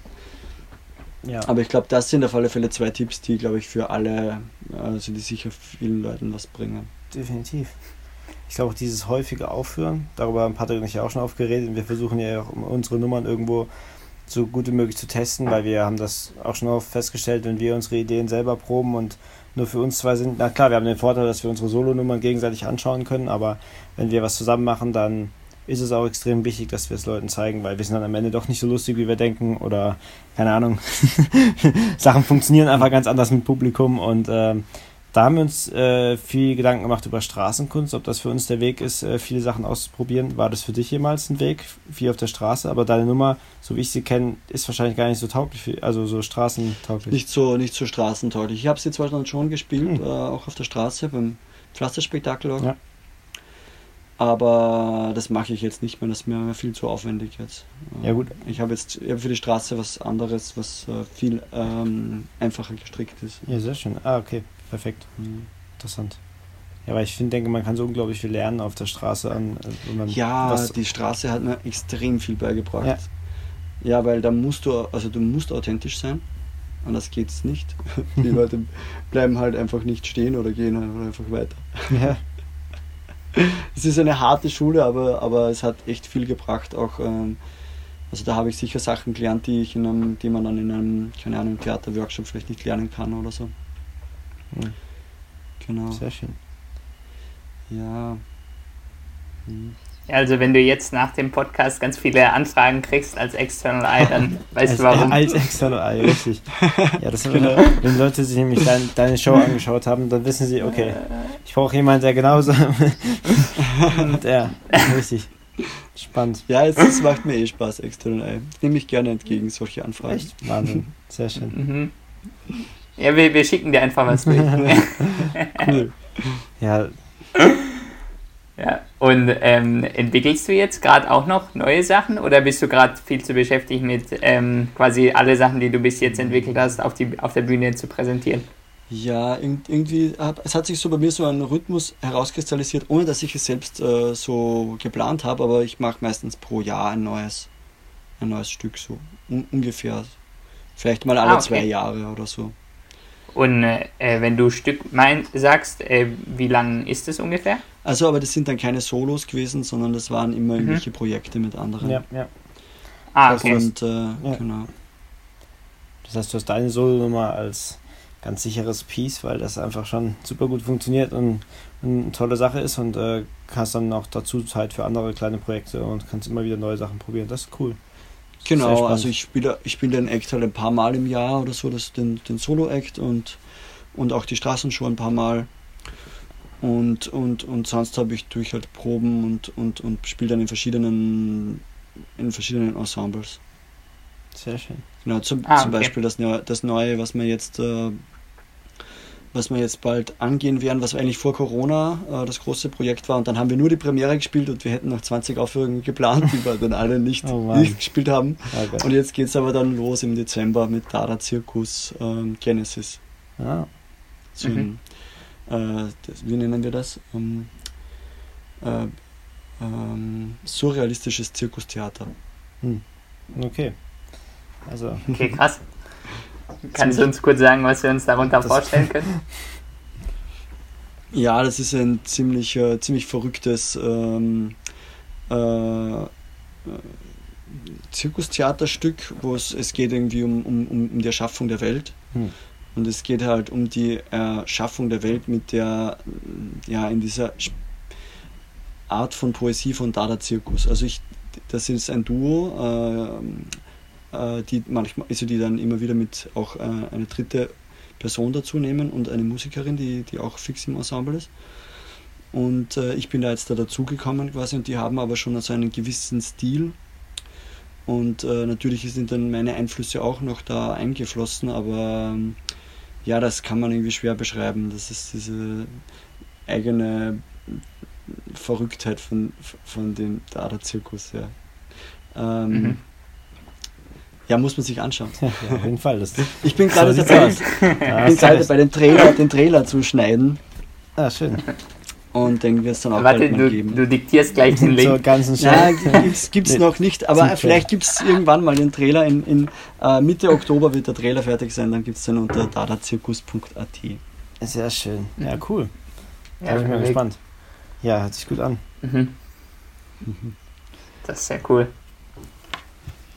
Ja. aber ich glaube, das sind auf alle Fälle zwei Tipps, die, glaube ich, für alle, also die sicher vielen Leuten was bringen. Definitiv. Ich glaube auch dieses häufige Aufführen, darüber haben Patrick und ich ja auch schon aufgeredet und wir versuchen ja auch unsere Nummern irgendwo so gut wie möglich zu testen, weil wir haben das auch schon oft festgestellt, wenn wir unsere Ideen selber proben und nur für uns zwei sind, na klar, wir haben den Vorteil, dass wir unsere Solonummern gegenseitig anschauen können, aber wenn wir was zusammen machen, dann ist es auch extrem wichtig, dass wir es Leuten zeigen, weil wir sind dann am Ende doch nicht so lustig, wie wir denken oder keine Ahnung. Sachen funktionieren einfach ganz anders mit Publikum und ähm, da haben wir uns äh, viel Gedanken gemacht über Straßenkunst, ob das für uns der Weg ist, äh, viele Sachen auszuprobieren. War das für dich jemals ein Weg, viel auf der Straße? Aber deine Nummer, so wie ich sie kenne, ist wahrscheinlich gar nicht so tauglich, also so straßentauglich. Nicht so, nicht so straßentauglich. Ich habe sie zwar dann schon gespielt, Hm. äh, auch auf der Straße, beim Pflasterspektakel auch. Ja. Aber das mache ich jetzt nicht mehr, das ist mir viel zu aufwendig jetzt. Ja, gut. Ich habe jetzt ich hab für die Straße was anderes, was äh, viel ähm, einfacher gestrickt ist. Ja, sehr schön. Ah, okay, perfekt. Mhm. Interessant. Ja, weil ich finde, denke, man kann so unglaublich viel lernen auf der Straße an, äh, Ja, die Straße hat mir extrem viel beigebracht. Ja. Ja. weil da musst du, also du musst authentisch sein, anders geht's nicht. Die Leute bleiben halt einfach nicht stehen oder gehen halt einfach weiter. ja, Es ist eine harte Schule, aber, aber es hat echt viel gebracht. Auch, ähm, also da habe ich sicher Sachen gelernt, die ich in einem, die man dann in einem, keine Ahnung, Theaterworkshop vielleicht nicht lernen kann oder so. Hm. Genau. sehr schön. Ja. Hm. Ja, also wenn du jetzt nach dem Podcast ganz viele Anfragen kriegst als External Eye, dann weißt du als, warum. Als externe Ei, richtig. Ja, das Genau. wenn Leute sich nämlich dein, deine Show angeschaut haben, dann wissen sie, okay, ich brauche jemanden, der genauso. Und ja, richtig. Spannend. Ja, es, es macht mir eh Spaß, External Eye. Nehme ich gerne entgegen, solche Anfragen. Echt? Wahnsinn. Sehr schön. Mhm. Ja, wir, wir schicken dir einfach was durch. Cool. Ja, ja. Und ähm, entwickelst du jetzt gerade auch noch neue Sachen oder bist du gerade viel zu beschäftigt mit ähm, quasi alle Sachen, die du bis jetzt entwickelt hast, auf, die, auf der Bühne zu präsentieren? Ja, irg- irgendwie, hab, es hat sich so bei mir so ein Rhythmus herauskristallisiert, ohne dass ich es selbst äh, so geplant habe, aber ich mache meistens pro Jahr ein neues, ein neues Stück, so un ungefähr. Vielleicht mal alle Ah, okay. zwei Jahre oder so. Und äh, wenn du Stück mein, sagst, äh, wie lang ist es ungefähr? Also, aber das sind dann keine Solos gewesen, sondern das waren immer Mhm. irgendwelche Projekte mit anderen. ja, ja. Ah, Das okay. Und äh, Ja. genau. Das heißt, du hast deine Solo-Nummer als ganz sicheres Piece, weil das einfach schon super gut funktioniert und eine tolle Sache ist und äh, hast dann auch dazu Zeit für andere kleine Projekte und kannst immer wieder neue Sachen probieren. Das ist cool. Genau, also ich spiele ich spiele den Act halt ein paar Mal im Jahr oder so, das, den, den Solo-Act und, und auch die Straßenshow ein paar Mal. Und, und, und sonst habe ich durch halt Proben und, und, und spiele dann in verschiedenen, in verschiedenen Ensembles. Sehr schön. Genau, zum, Ah, zum okay. Beispiel das, das Neue, was wir jetzt äh, was wir jetzt bald angehen werden, was eigentlich vor Corona äh, das große Projekt war. Und dann haben wir nur die Premiere gespielt und wir hätten noch 20 Aufführungen geplant, die wir dann alle nicht, Oh nicht gespielt haben. Geil. Und jetzt geht es aber dann los im Dezember mit Dada Zirkus ähm, Genesis. Ah, So Mhm. ein, äh, das, wie nennen wir das? Ähm, äh, ähm, surrealistisches Zirkustheater. okay. Also, Okay, krass. Kannst du uns kurz sagen, was wir uns darunter vorstellen können? Ja, das ist ein ziemlich, äh, ziemlich verrücktes ähm, äh, äh, Zirkustheaterstück, wo es, es geht irgendwie um, um, um die Erschaffung der Welt. Hm. Und es geht halt um die Erschaffung der Welt mit der, ja, in dieser Art von Poesie von Dada Zirkus. Also ich, das ist ein Duo, äh, äh, die manchmal, also die dann immer wieder mit auch äh, eine dritte Person dazu nehmen und eine Musikerin, die, die auch fix im Ensemble ist. Und äh, ich bin da jetzt da dazugekommen quasi und die haben aber schon also einen gewissen Stil. Und äh, natürlich sind dann meine Einflüsse auch noch da eingeflossen, aber ähm, ja, das kann man irgendwie schwer beschreiben. Das ist diese eigene Verrücktheit von, von dem Dada-Zirkus, ja. Ähm, Mhm. Ja, muss man sich anschauen. Ja, auf jeden Fall. Das, Ich bin gerade dabei, Ja, bin gerade bei den Trailer, den Trailer zu schneiden Ah, schön. und den wird es dann auch Warte, du, geben. du diktierst gleich den Zur Link. ganzen Ja, Show. gibt's, gibt's noch nicht, aber Zum vielleicht gibt es irgendwann mal den Trailer. In, in äh, Mitte Oktober wird der Trailer fertig sein, dann gibt es den unter dadazirkus.at. Sehr schön. Ja, cool. Da Ja, bin ich mal gespannt. Ja, hört sich gut an. Mhm. Das ist sehr cool.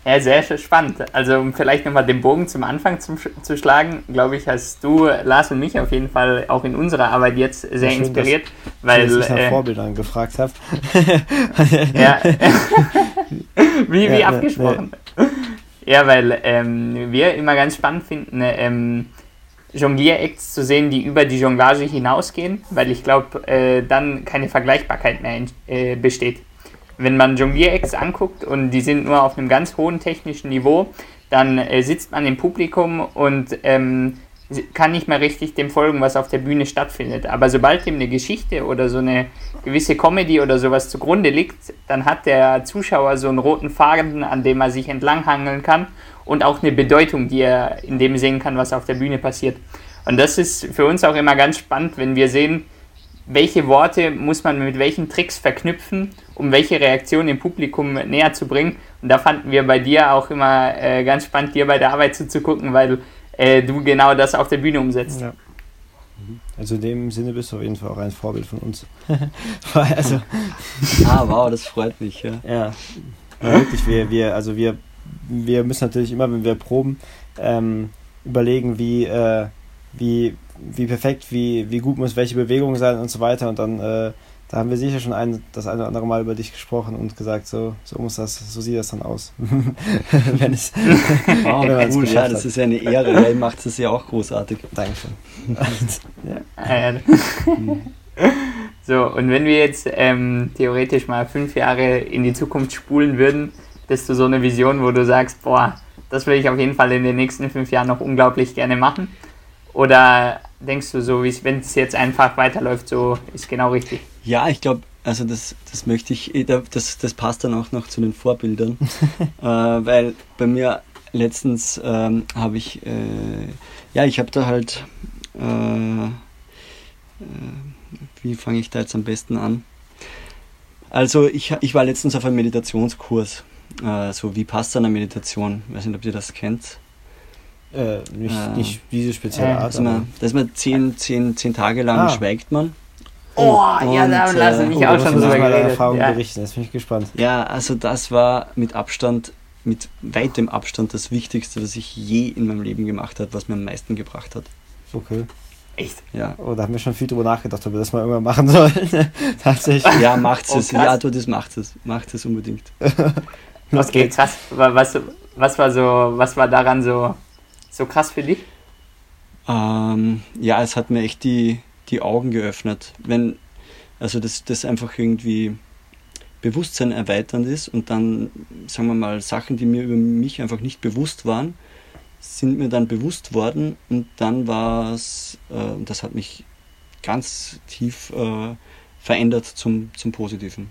Ja, sehr spannend. Also um vielleicht nochmal den Bogen zum Anfang Sch- zu schlagen, glaube ich, hast du, Lars und mich auf jeden Fall auch in unserer Arbeit jetzt sehr schön, inspiriert, Weil weil ich nach äh, Vorbildern gefragt habe. ja, wie, wie Ja, ne, abgesprochen. Ja, weil ähm, wir immer ganz spannend finden, ähm, Jonglier-Acts zu sehen, die über die Jonglage hinausgehen, weil ich glaube, äh, dann keine Vergleichbarkeit mehr in, äh, besteht. Wenn man Jonglier-Acts anguckt und die sind nur auf einem ganz hohen technischen Niveau, dann äh, sitzt man im Publikum und ähm, kann nicht mehr richtig dem folgen, was auf der Bühne stattfindet. Aber sobald ihm eine Geschichte oder so eine gewisse Comedy oder sowas zugrunde liegt, dann hat der Zuschauer so einen roten Faden, an dem er sich entlanghangeln kann und auch eine Bedeutung, die er in dem sehen kann, was auf der Bühne passiert. Und das ist für uns auch immer ganz spannend, wenn wir sehen, welche Worte muss man mit welchen Tricks verknüpfen, um welche Reaktion im Publikum näher zu bringen. Und da fanden wir bei dir auch immer äh, ganz spannend, dir bei der Arbeit zuzugucken, weil äh, du genau das auf der Bühne umsetzt. Ja. Also in dem Sinne bist du auf jeden Fall auch ein Vorbild von uns. also, Ah, wow, das freut mich. Ja. ja. ja wirklich, wir, wir, also wir, wir müssen natürlich immer, wenn wir proben, ähm, überlegen, wie, äh, wie, wie perfekt, wie, wie gut muss welche Bewegung sein und so weiter. Und dann, äh, da haben wir sicher schon ein, das eine oder andere Mal über dich gesprochen und gesagt, so, so muss das, so sieht das dann aus. wenn es, Wow, Wenn cool, ja, hat. das ist ja eine Ehre. Ja, ihr macht das ja auch großartig. Dankeschön. ja. Äh, so, und wenn wir jetzt ähm, theoretisch mal fünf Jahre in die Zukunft spulen würden, bist du so eine Vision, wo du sagst, boah, das will ich auf jeden Fall in den nächsten fünf Jahren noch unglaublich gerne machen? Oder denkst du so, wenn es jetzt einfach weiterläuft, so ist genau richtig? Ja, ich glaube, also das, das möchte ich, eh, da- das, das passt dann auch noch zu den Vorbildern, äh, weil bei mir letztens ähm, habe ich, äh, ja, ich habe da halt, äh, äh, wie fange ich da jetzt am besten an? Also ich, ich war letztens auf einem Meditationskurs, äh, so wie passt eine Meditation, ich weiß nicht, ob ihr das kennt. Äh, nicht, Äh, nicht diese spezielle äh, Art, Dass man, dass man zehn, zehn, zehn Tage lang Ah. schweigt man. Oh, ja, Und, da äh, lassen mich Oh, auch schon uns drüber mal deine geredet. Erfahrung Ja. berichten, jetzt bin ich gespannt. Ja, also das war mit Abstand, mit weitem Abstand das Wichtigste, was ich je in meinem Leben gemacht habe, was mir am meisten gebracht hat. Okay. Echt? Ja. Oh, da haben wir schon viel drüber nachgedacht, ob wir das mal irgendwann machen sollen. Tatsächlich. Ja, macht Oh, es. krass. ja, du, das macht es. Macht es unbedingt. Okay, krass. Wa- Was, was war so, was war daran so, so krass für dich? Ähm, ja, es hat mir echt die, die Augen geöffnet. Wenn, also das, das einfach irgendwie Bewusstsein erweiternd ist und dann, sagen wir mal, Sachen, die mir über mich einfach nicht bewusst waren, sind mir dann bewusst worden und dann war es, äh, und das hat mich ganz tief äh, verändert zum, zum Positiven.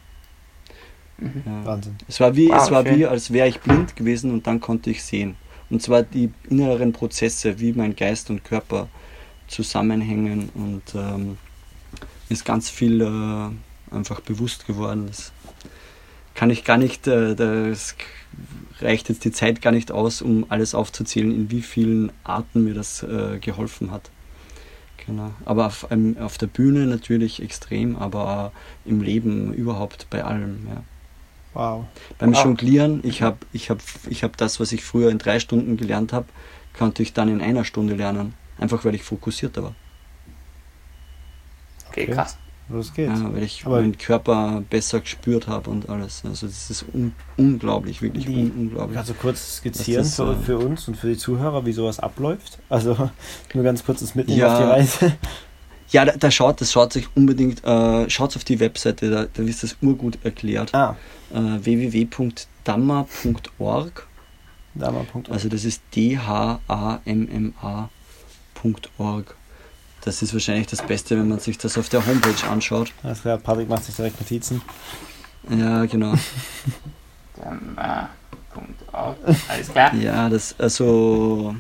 Mhm. Ja. Wahnsinn. Es war wie, Wow, es war schön. wie, als wäre ich blind gewesen und dann konnte ich sehen. Und zwar die inneren Prozesse, wie mein Geist und Körper zusammenhängen und ähm, ist ganz viel äh, einfach bewusst geworden. Das kann ich gar nicht, äh, das reicht jetzt die Zeit gar nicht aus, um alles aufzuzählen, in wie vielen Arten mir das äh, geholfen hat. Genau. Aber auf, einem, auf der Bühne natürlich extrem, aber im Leben überhaupt bei allem. Ja. Wow. Beim Wow. Jonglieren, ich habe ich hab, ich hab das, was ich früher in drei Stunden gelernt habe, konnte ich dann in einer Stunde lernen. Einfach weil ich fokussierter war. Okay, Okay. krass. Los geht's. Ja, weil ich Aber- meinen Körper besser gespürt habe und alles. Also das ist un unglaublich, wirklich Die- un unglaublich. Kannst du kurz skizzieren Das für, äh, für uns und für die Zuhörer, wie sowas abläuft? Also nur ganz kurz das Mitnehmen Ja. auf die Reise. Ja, da, da schaut, das schaut sich unbedingt, äh, schaut auf die Webseite, da, da ist das urgut erklärt. Ah, Äh, www.damma.org, also das ist D-H-A-M-M-A.org. Das ist wahrscheinlich das Beste, wenn man sich das auf der Homepage anschaut. Alles klar, Patrick macht sich direkt Notizen. Ja, genau. Oh, alles klar. Ja, das, also,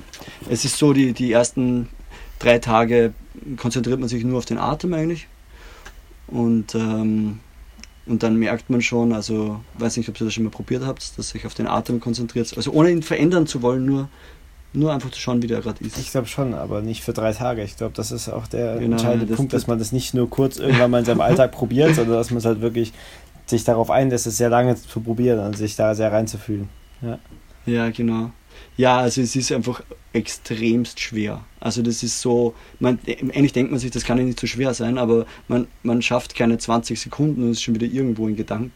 es ist so, die, die ersten drei Tage konzentriert man sich nur auf den Atem eigentlich. Und, ähm, und dann merkt man schon, also, weiß nicht, ob ihr das schon mal probiert habt, dass sich auf den Atem konzentriert. Also, ohne ihn verändern zu wollen, nur, nur einfach zu schauen, wie der gerade ist. Ich glaube schon, aber nicht für drei Tage. Ich glaube, das ist auch der Genau, entscheidende das- Punkt, dass das- man das nicht nur kurz irgendwann mal in seinem Alltag probiert, sondern dass man es halt wirklich sich darauf einlässt, es sehr lange zu probieren und sich da sehr reinzufühlen. Ja, genau. Ja, also es ist einfach extremst schwer. Also das ist so, man, eigentlich denkt man sich, das kann ja nicht so schwer sein, aber man, man schafft keine 20 Sekunden und ist schon wieder irgendwo in Gedanken.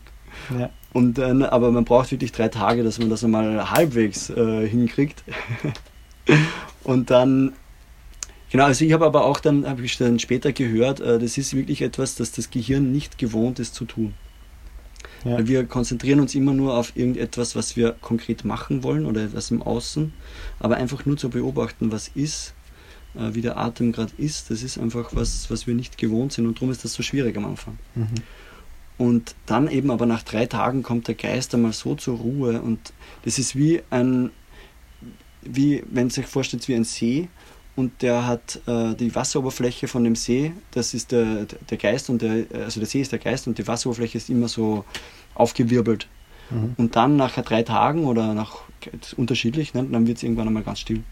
Ja. Und, äh, aber man braucht wirklich drei Tage, dass man das einmal halbwegs äh, hinkriegt. und dann, genau, also ich habe aber auch dann, habe ich dann später gehört, äh, das ist wirklich etwas, das das Gehirn nicht gewohnt ist zu tun. Ja. Weil wir konzentrieren uns immer nur auf irgendetwas, was wir konkret machen wollen oder etwas im Außen, aber einfach nur zu beobachten, was ist, äh, wie der Atem gerade ist, das ist einfach was, was wir nicht gewohnt sind und darum ist das so schwierig am Anfang. Mhm. Und dann eben aber nach drei Tagen kommt der Geist einmal so zur Ruhe und das ist wie ein, wie wenn sich vorstellt, wie ein See und der hat äh, die Wasseroberfläche von dem See, das ist der, der Geist und der, also der See ist der Geist und die Wasseroberfläche ist immer so aufgewirbelt. Mhm. Und dann nach drei Tagen oder nach unterschiedlich, ne, dann wird es irgendwann einmal ganz still.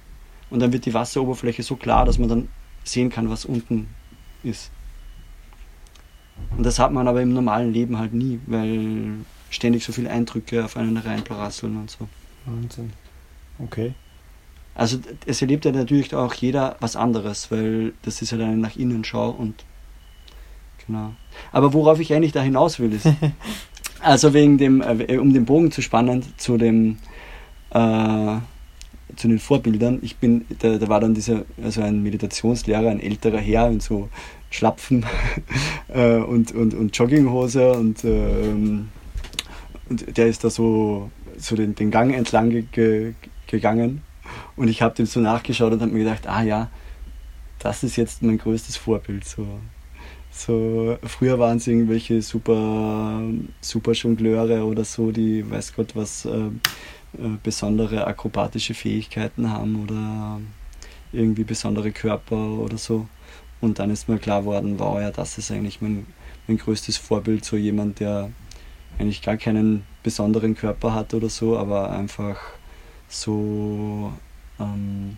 Und dann wird die Wasseroberfläche so klar, dass man dann sehen kann, was unten ist. Und das hat man aber im normalen Leben halt nie, weil ständig so viele Eindrücke auf einen reinprasseln und so. Wahnsinn. Okay. Also es erlebt ja natürlich auch jeder was anderes, weil das ist ja eine nach innen Schau und genau. Aber worauf ich eigentlich da hinaus will ist, also wegen dem, äh, um den Bogen zu spannen zu dem, äh, zu den Vorbildern. Ich bin, da, da war dann dieser, also ein Meditationslehrer, ein älterer Herr in so Schlapfen äh, und, und, und Jogginghose und, ähm, und der ist da so, so den, den Gang entlang ge, ge, gegangen und ich habe dem so nachgeschaut und habe mir gedacht, ah ja, das ist jetzt mein größtes Vorbild. So, so früher waren es irgendwelche super, super Jongleure oder so, die weiß Gott was äh, äh, besondere akrobatische Fähigkeiten haben oder irgendwie besondere Körper oder so. Und dann ist mir klar geworden, wow, ja, das ist eigentlich mein, mein größtes Vorbild, so jemand, der eigentlich gar keinen besonderen Körper hat oder so, aber einfach so ähm,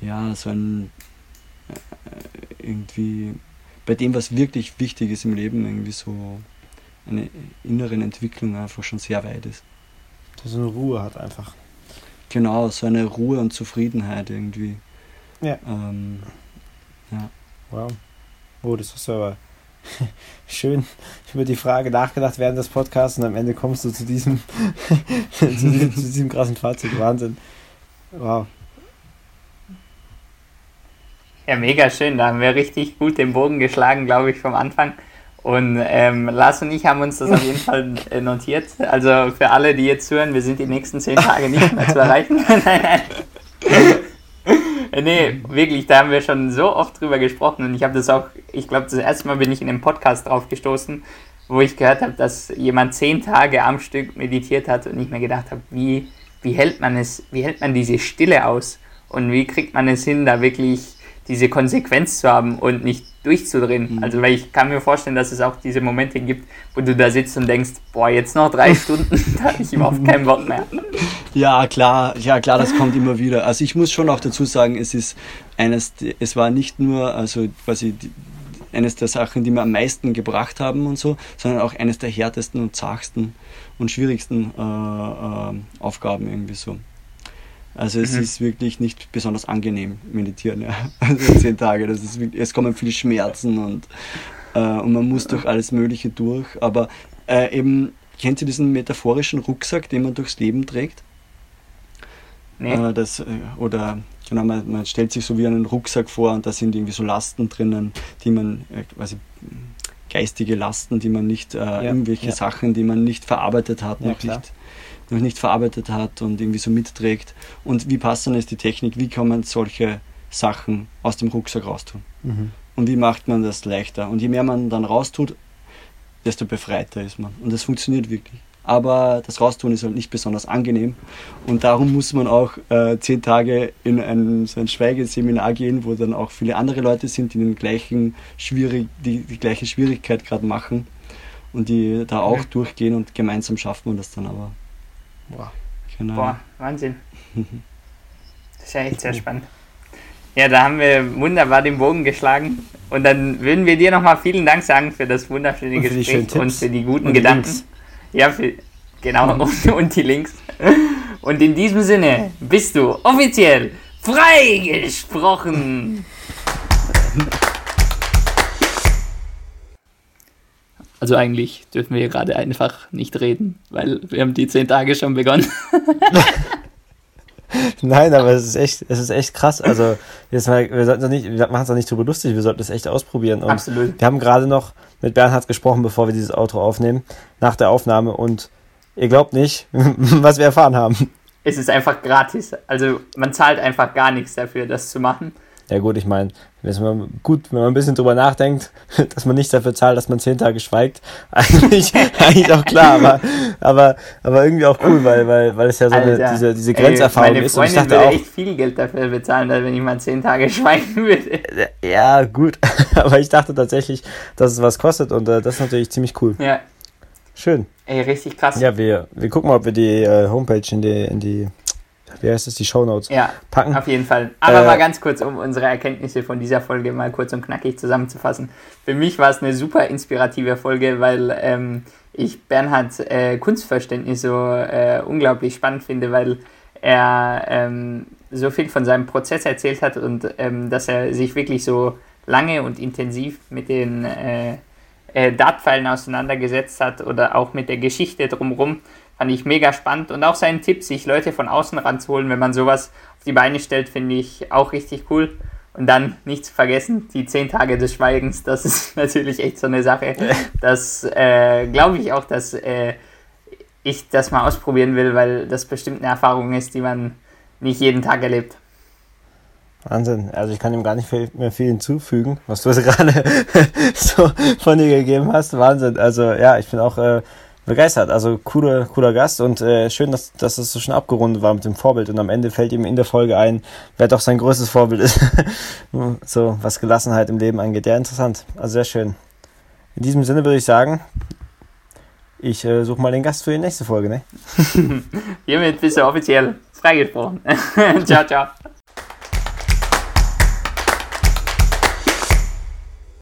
ja, so ein äh, irgendwie bei dem, was wirklich wichtig ist im Leben, irgendwie so eine inneren Entwicklung einfach schon sehr weit ist. Dass so eine Ruhe hat einfach. Genau, so eine Ruhe und Zufriedenheit irgendwie. Ja. Ähm, ja. Wow. Oh, das du aber schön über die Frage nachgedacht während des Podcasts und am Ende kommst du zu diesem, zu, diesem zu diesem krassen Fazit. Wahnsinn. Wow. Ja, mega schön. Da haben wir richtig gut den Bogen geschlagen, glaube ich, vom Anfang. Und ähm, Lars und ich haben uns das auf jeden Fall äh, notiert. Also für alle, die jetzt hören, wir sind die nächsten zehn Tage nicht mehr zu erreichen. nein. nee, wirklich, da haben wir schon so oft drüber gesprochen. Und ich habe das auch, ich glaube, das erste Mal bin ich in einem Podcast drauf gestoßen, wo ich gehört habe, dass jemand zehn Tage am Stück meditiert hat und ich mir gedacht habe, wie, wie hält man es, wie hält man diese Stille aus? Und wie kriegt man es hin, da wirklich diese Konsequenz zu haben und nicht durchzudrehen. Mhm. Also weil ich kann mir vorstellen, dass es auch diese Momente gibt, wo du da sitzt und denkst, boah, jetzt noch drei Stunden, da habe ich überhaupt keinen Bock mehr. Ja, klar, ja klar, das kommt immer wieder. Also ich muss schon auch dazu sagen, es ist eines, es war nicht nur, also quasi eines der Sachen, die mir am meisten gebracht haben und so, sondern auch eines der härtesten und zagsten und schwierigsten äh, äh, Aufgaben irgendwie so. Also es Mhm. ist wirklich nicht besonders angenehm meditieren, ja. Also zehn Tage, das ist es kommen viele Schmerzen und, äh, und man muss durch alles Mögliche durch. Aber äh, eben, kennt ihr diesen metaphorischen Rucksack, den man durchs Leben trägt? Nee. Äh, das, äh, oder genau, man, man stellt sich so wie einen Rucksack vor und da sind irgendwie so Lasten drinnen, die man, äh, quasi geistige Lasten, die man nicht, äh, irgendwelche ja. Sachen, die man nicht verarbeitet hat, Ja, noch, klar. nicht, noch nicht verarbeitet hat und irgendwie so mitträgt. Und wie passend ist die Technik, wie kann man solche Sachen aus dem Rucksack raustun? Mhm. Und wie macht man das leichter? Und je mehr man dann raustut, desto befreiter ist man. Und das funktioniert wirklich. aber das Raustun ist halt nicht besonders angenehm. Und darum muss man auch äh, zehn Tage in ein, so ein Schweigeseminar gehen, wo dann auch viele andere Leute sind, die den gleichen schwierig, die, die gleiche Schwierigkeit gerade machen und die da auch mhm. durchgehen und gemeinsam schafft man das dann aber. Boah, genau. Boah Wahnsinn. Das ist ja echt sehr spannend. Ja, da haben wir wunderbar den Bogen geschlagen. Und dann würden wir dir nochmal vielen Dank sagen für das wunderschöne und Gespräch und für die guten und Gedanken. Links. Ja, für, genau, und, und die Links. Und in diesem Sinne bist du offiziell freigesprochen. Also eigentlich dürfen wir gerade einfach nicht reden, weil wir haben die zehn Tage schon begonnen. Nein, aber es ist echt, es ist echt krass. Also, jetzt mal, wir sollten nicht, wir machen es doch nicht drüber lustig, wir sollten es echt ausprobieren. Und Absolut. Wir haben gerade noch mit Bernhard gesprochen, bevor wir dieses Outro aufnehmen, nach der Aufnahme und ihr glaubt nicht, was wir erfahren haben. Es ist einfach gratis. Also man zahlt einfach gar nichts dafür, das zu machen. Ja gut, ich meine, gut, wenn man ein bisschen drüber nachdenkt, dass man nicht dafür zahlt, dass man zehn Tage schweigt, eigentlich, eigentlich auch klar, aber, aber, aber irgendwie auch cool, weil, weil, weil es ja so eine, diese, diese Grenzerfahrung ey, ist. Und ich dachte würde auch, echt viel Geld dafür bezahlen, wenn ich mal zehn Tage schweigen würde. Ja, gut, aber ich dachte tatsächlich, dass es was kostet und äh, das ist natürlich ziemlich cool. Ja. Schön. Ey, richtig krass. Ja, wir, wir gucken mal, ob wir die äh, Homepage in die, in die wie heißt es, die Shownotes ja, packen. Auf jeden Fall. Aber äh, mal ganz kurz, um unsere Erkenntnisse von dieser Folge mal kurz und knackig zusammenzufassen. Für mich war es eine super inspirative Folge, weil ähm, ich Bernhards äh, Kunstverständnis so äh, unglaublich spannend finde, weil er ähm, so viel von seinem Prozess erzählt hat und ähm, dass er sich wirklich so lange und intensiv mit den äh, äh, Dartpfeilen auseinandergesetzt hat oder auch mit der Geschichte drumherum Fand ich mega spannend. Und auch seinen Tipp, sich Leute von außen ranzuholen, wenn man sowas auf die Beine stellt, finde ich auch richtig cool. Und dann nicht zu vergessen, die zehn Tage des Schweigens, das ist natürlich echt so eine Sache. Das äh, glaube ich auch, dass äh, ich das mal ausprobieren will, weil das bestimmt eine Erfahrung ist, die man nicht jeden Tag erlebt. Wahnsinn. Also ich kann ihm gar nicht viel, mehr viel hinzufügen, was du gerade so von dir gegeben hast. Wahnsinn. Also ja, ich bin auch äh, begeistert. Also cooler, cooler Gast und äh, schön, dass, dass es so schon abgerundet war mit dem Vorbild. Und am Ende fällt ihm in der Folge ein, wer doch sein größtes Vorbild ist. so, was Gelassenheit im Leben angeht. Ja, interessant. Also sehr schön. In diesem Sinne würde ich sagen, ich äh, suche mal den Gast für die nächste Folge, ne? Hiermit bist du offiziell freigesprochen. ciao, ciao.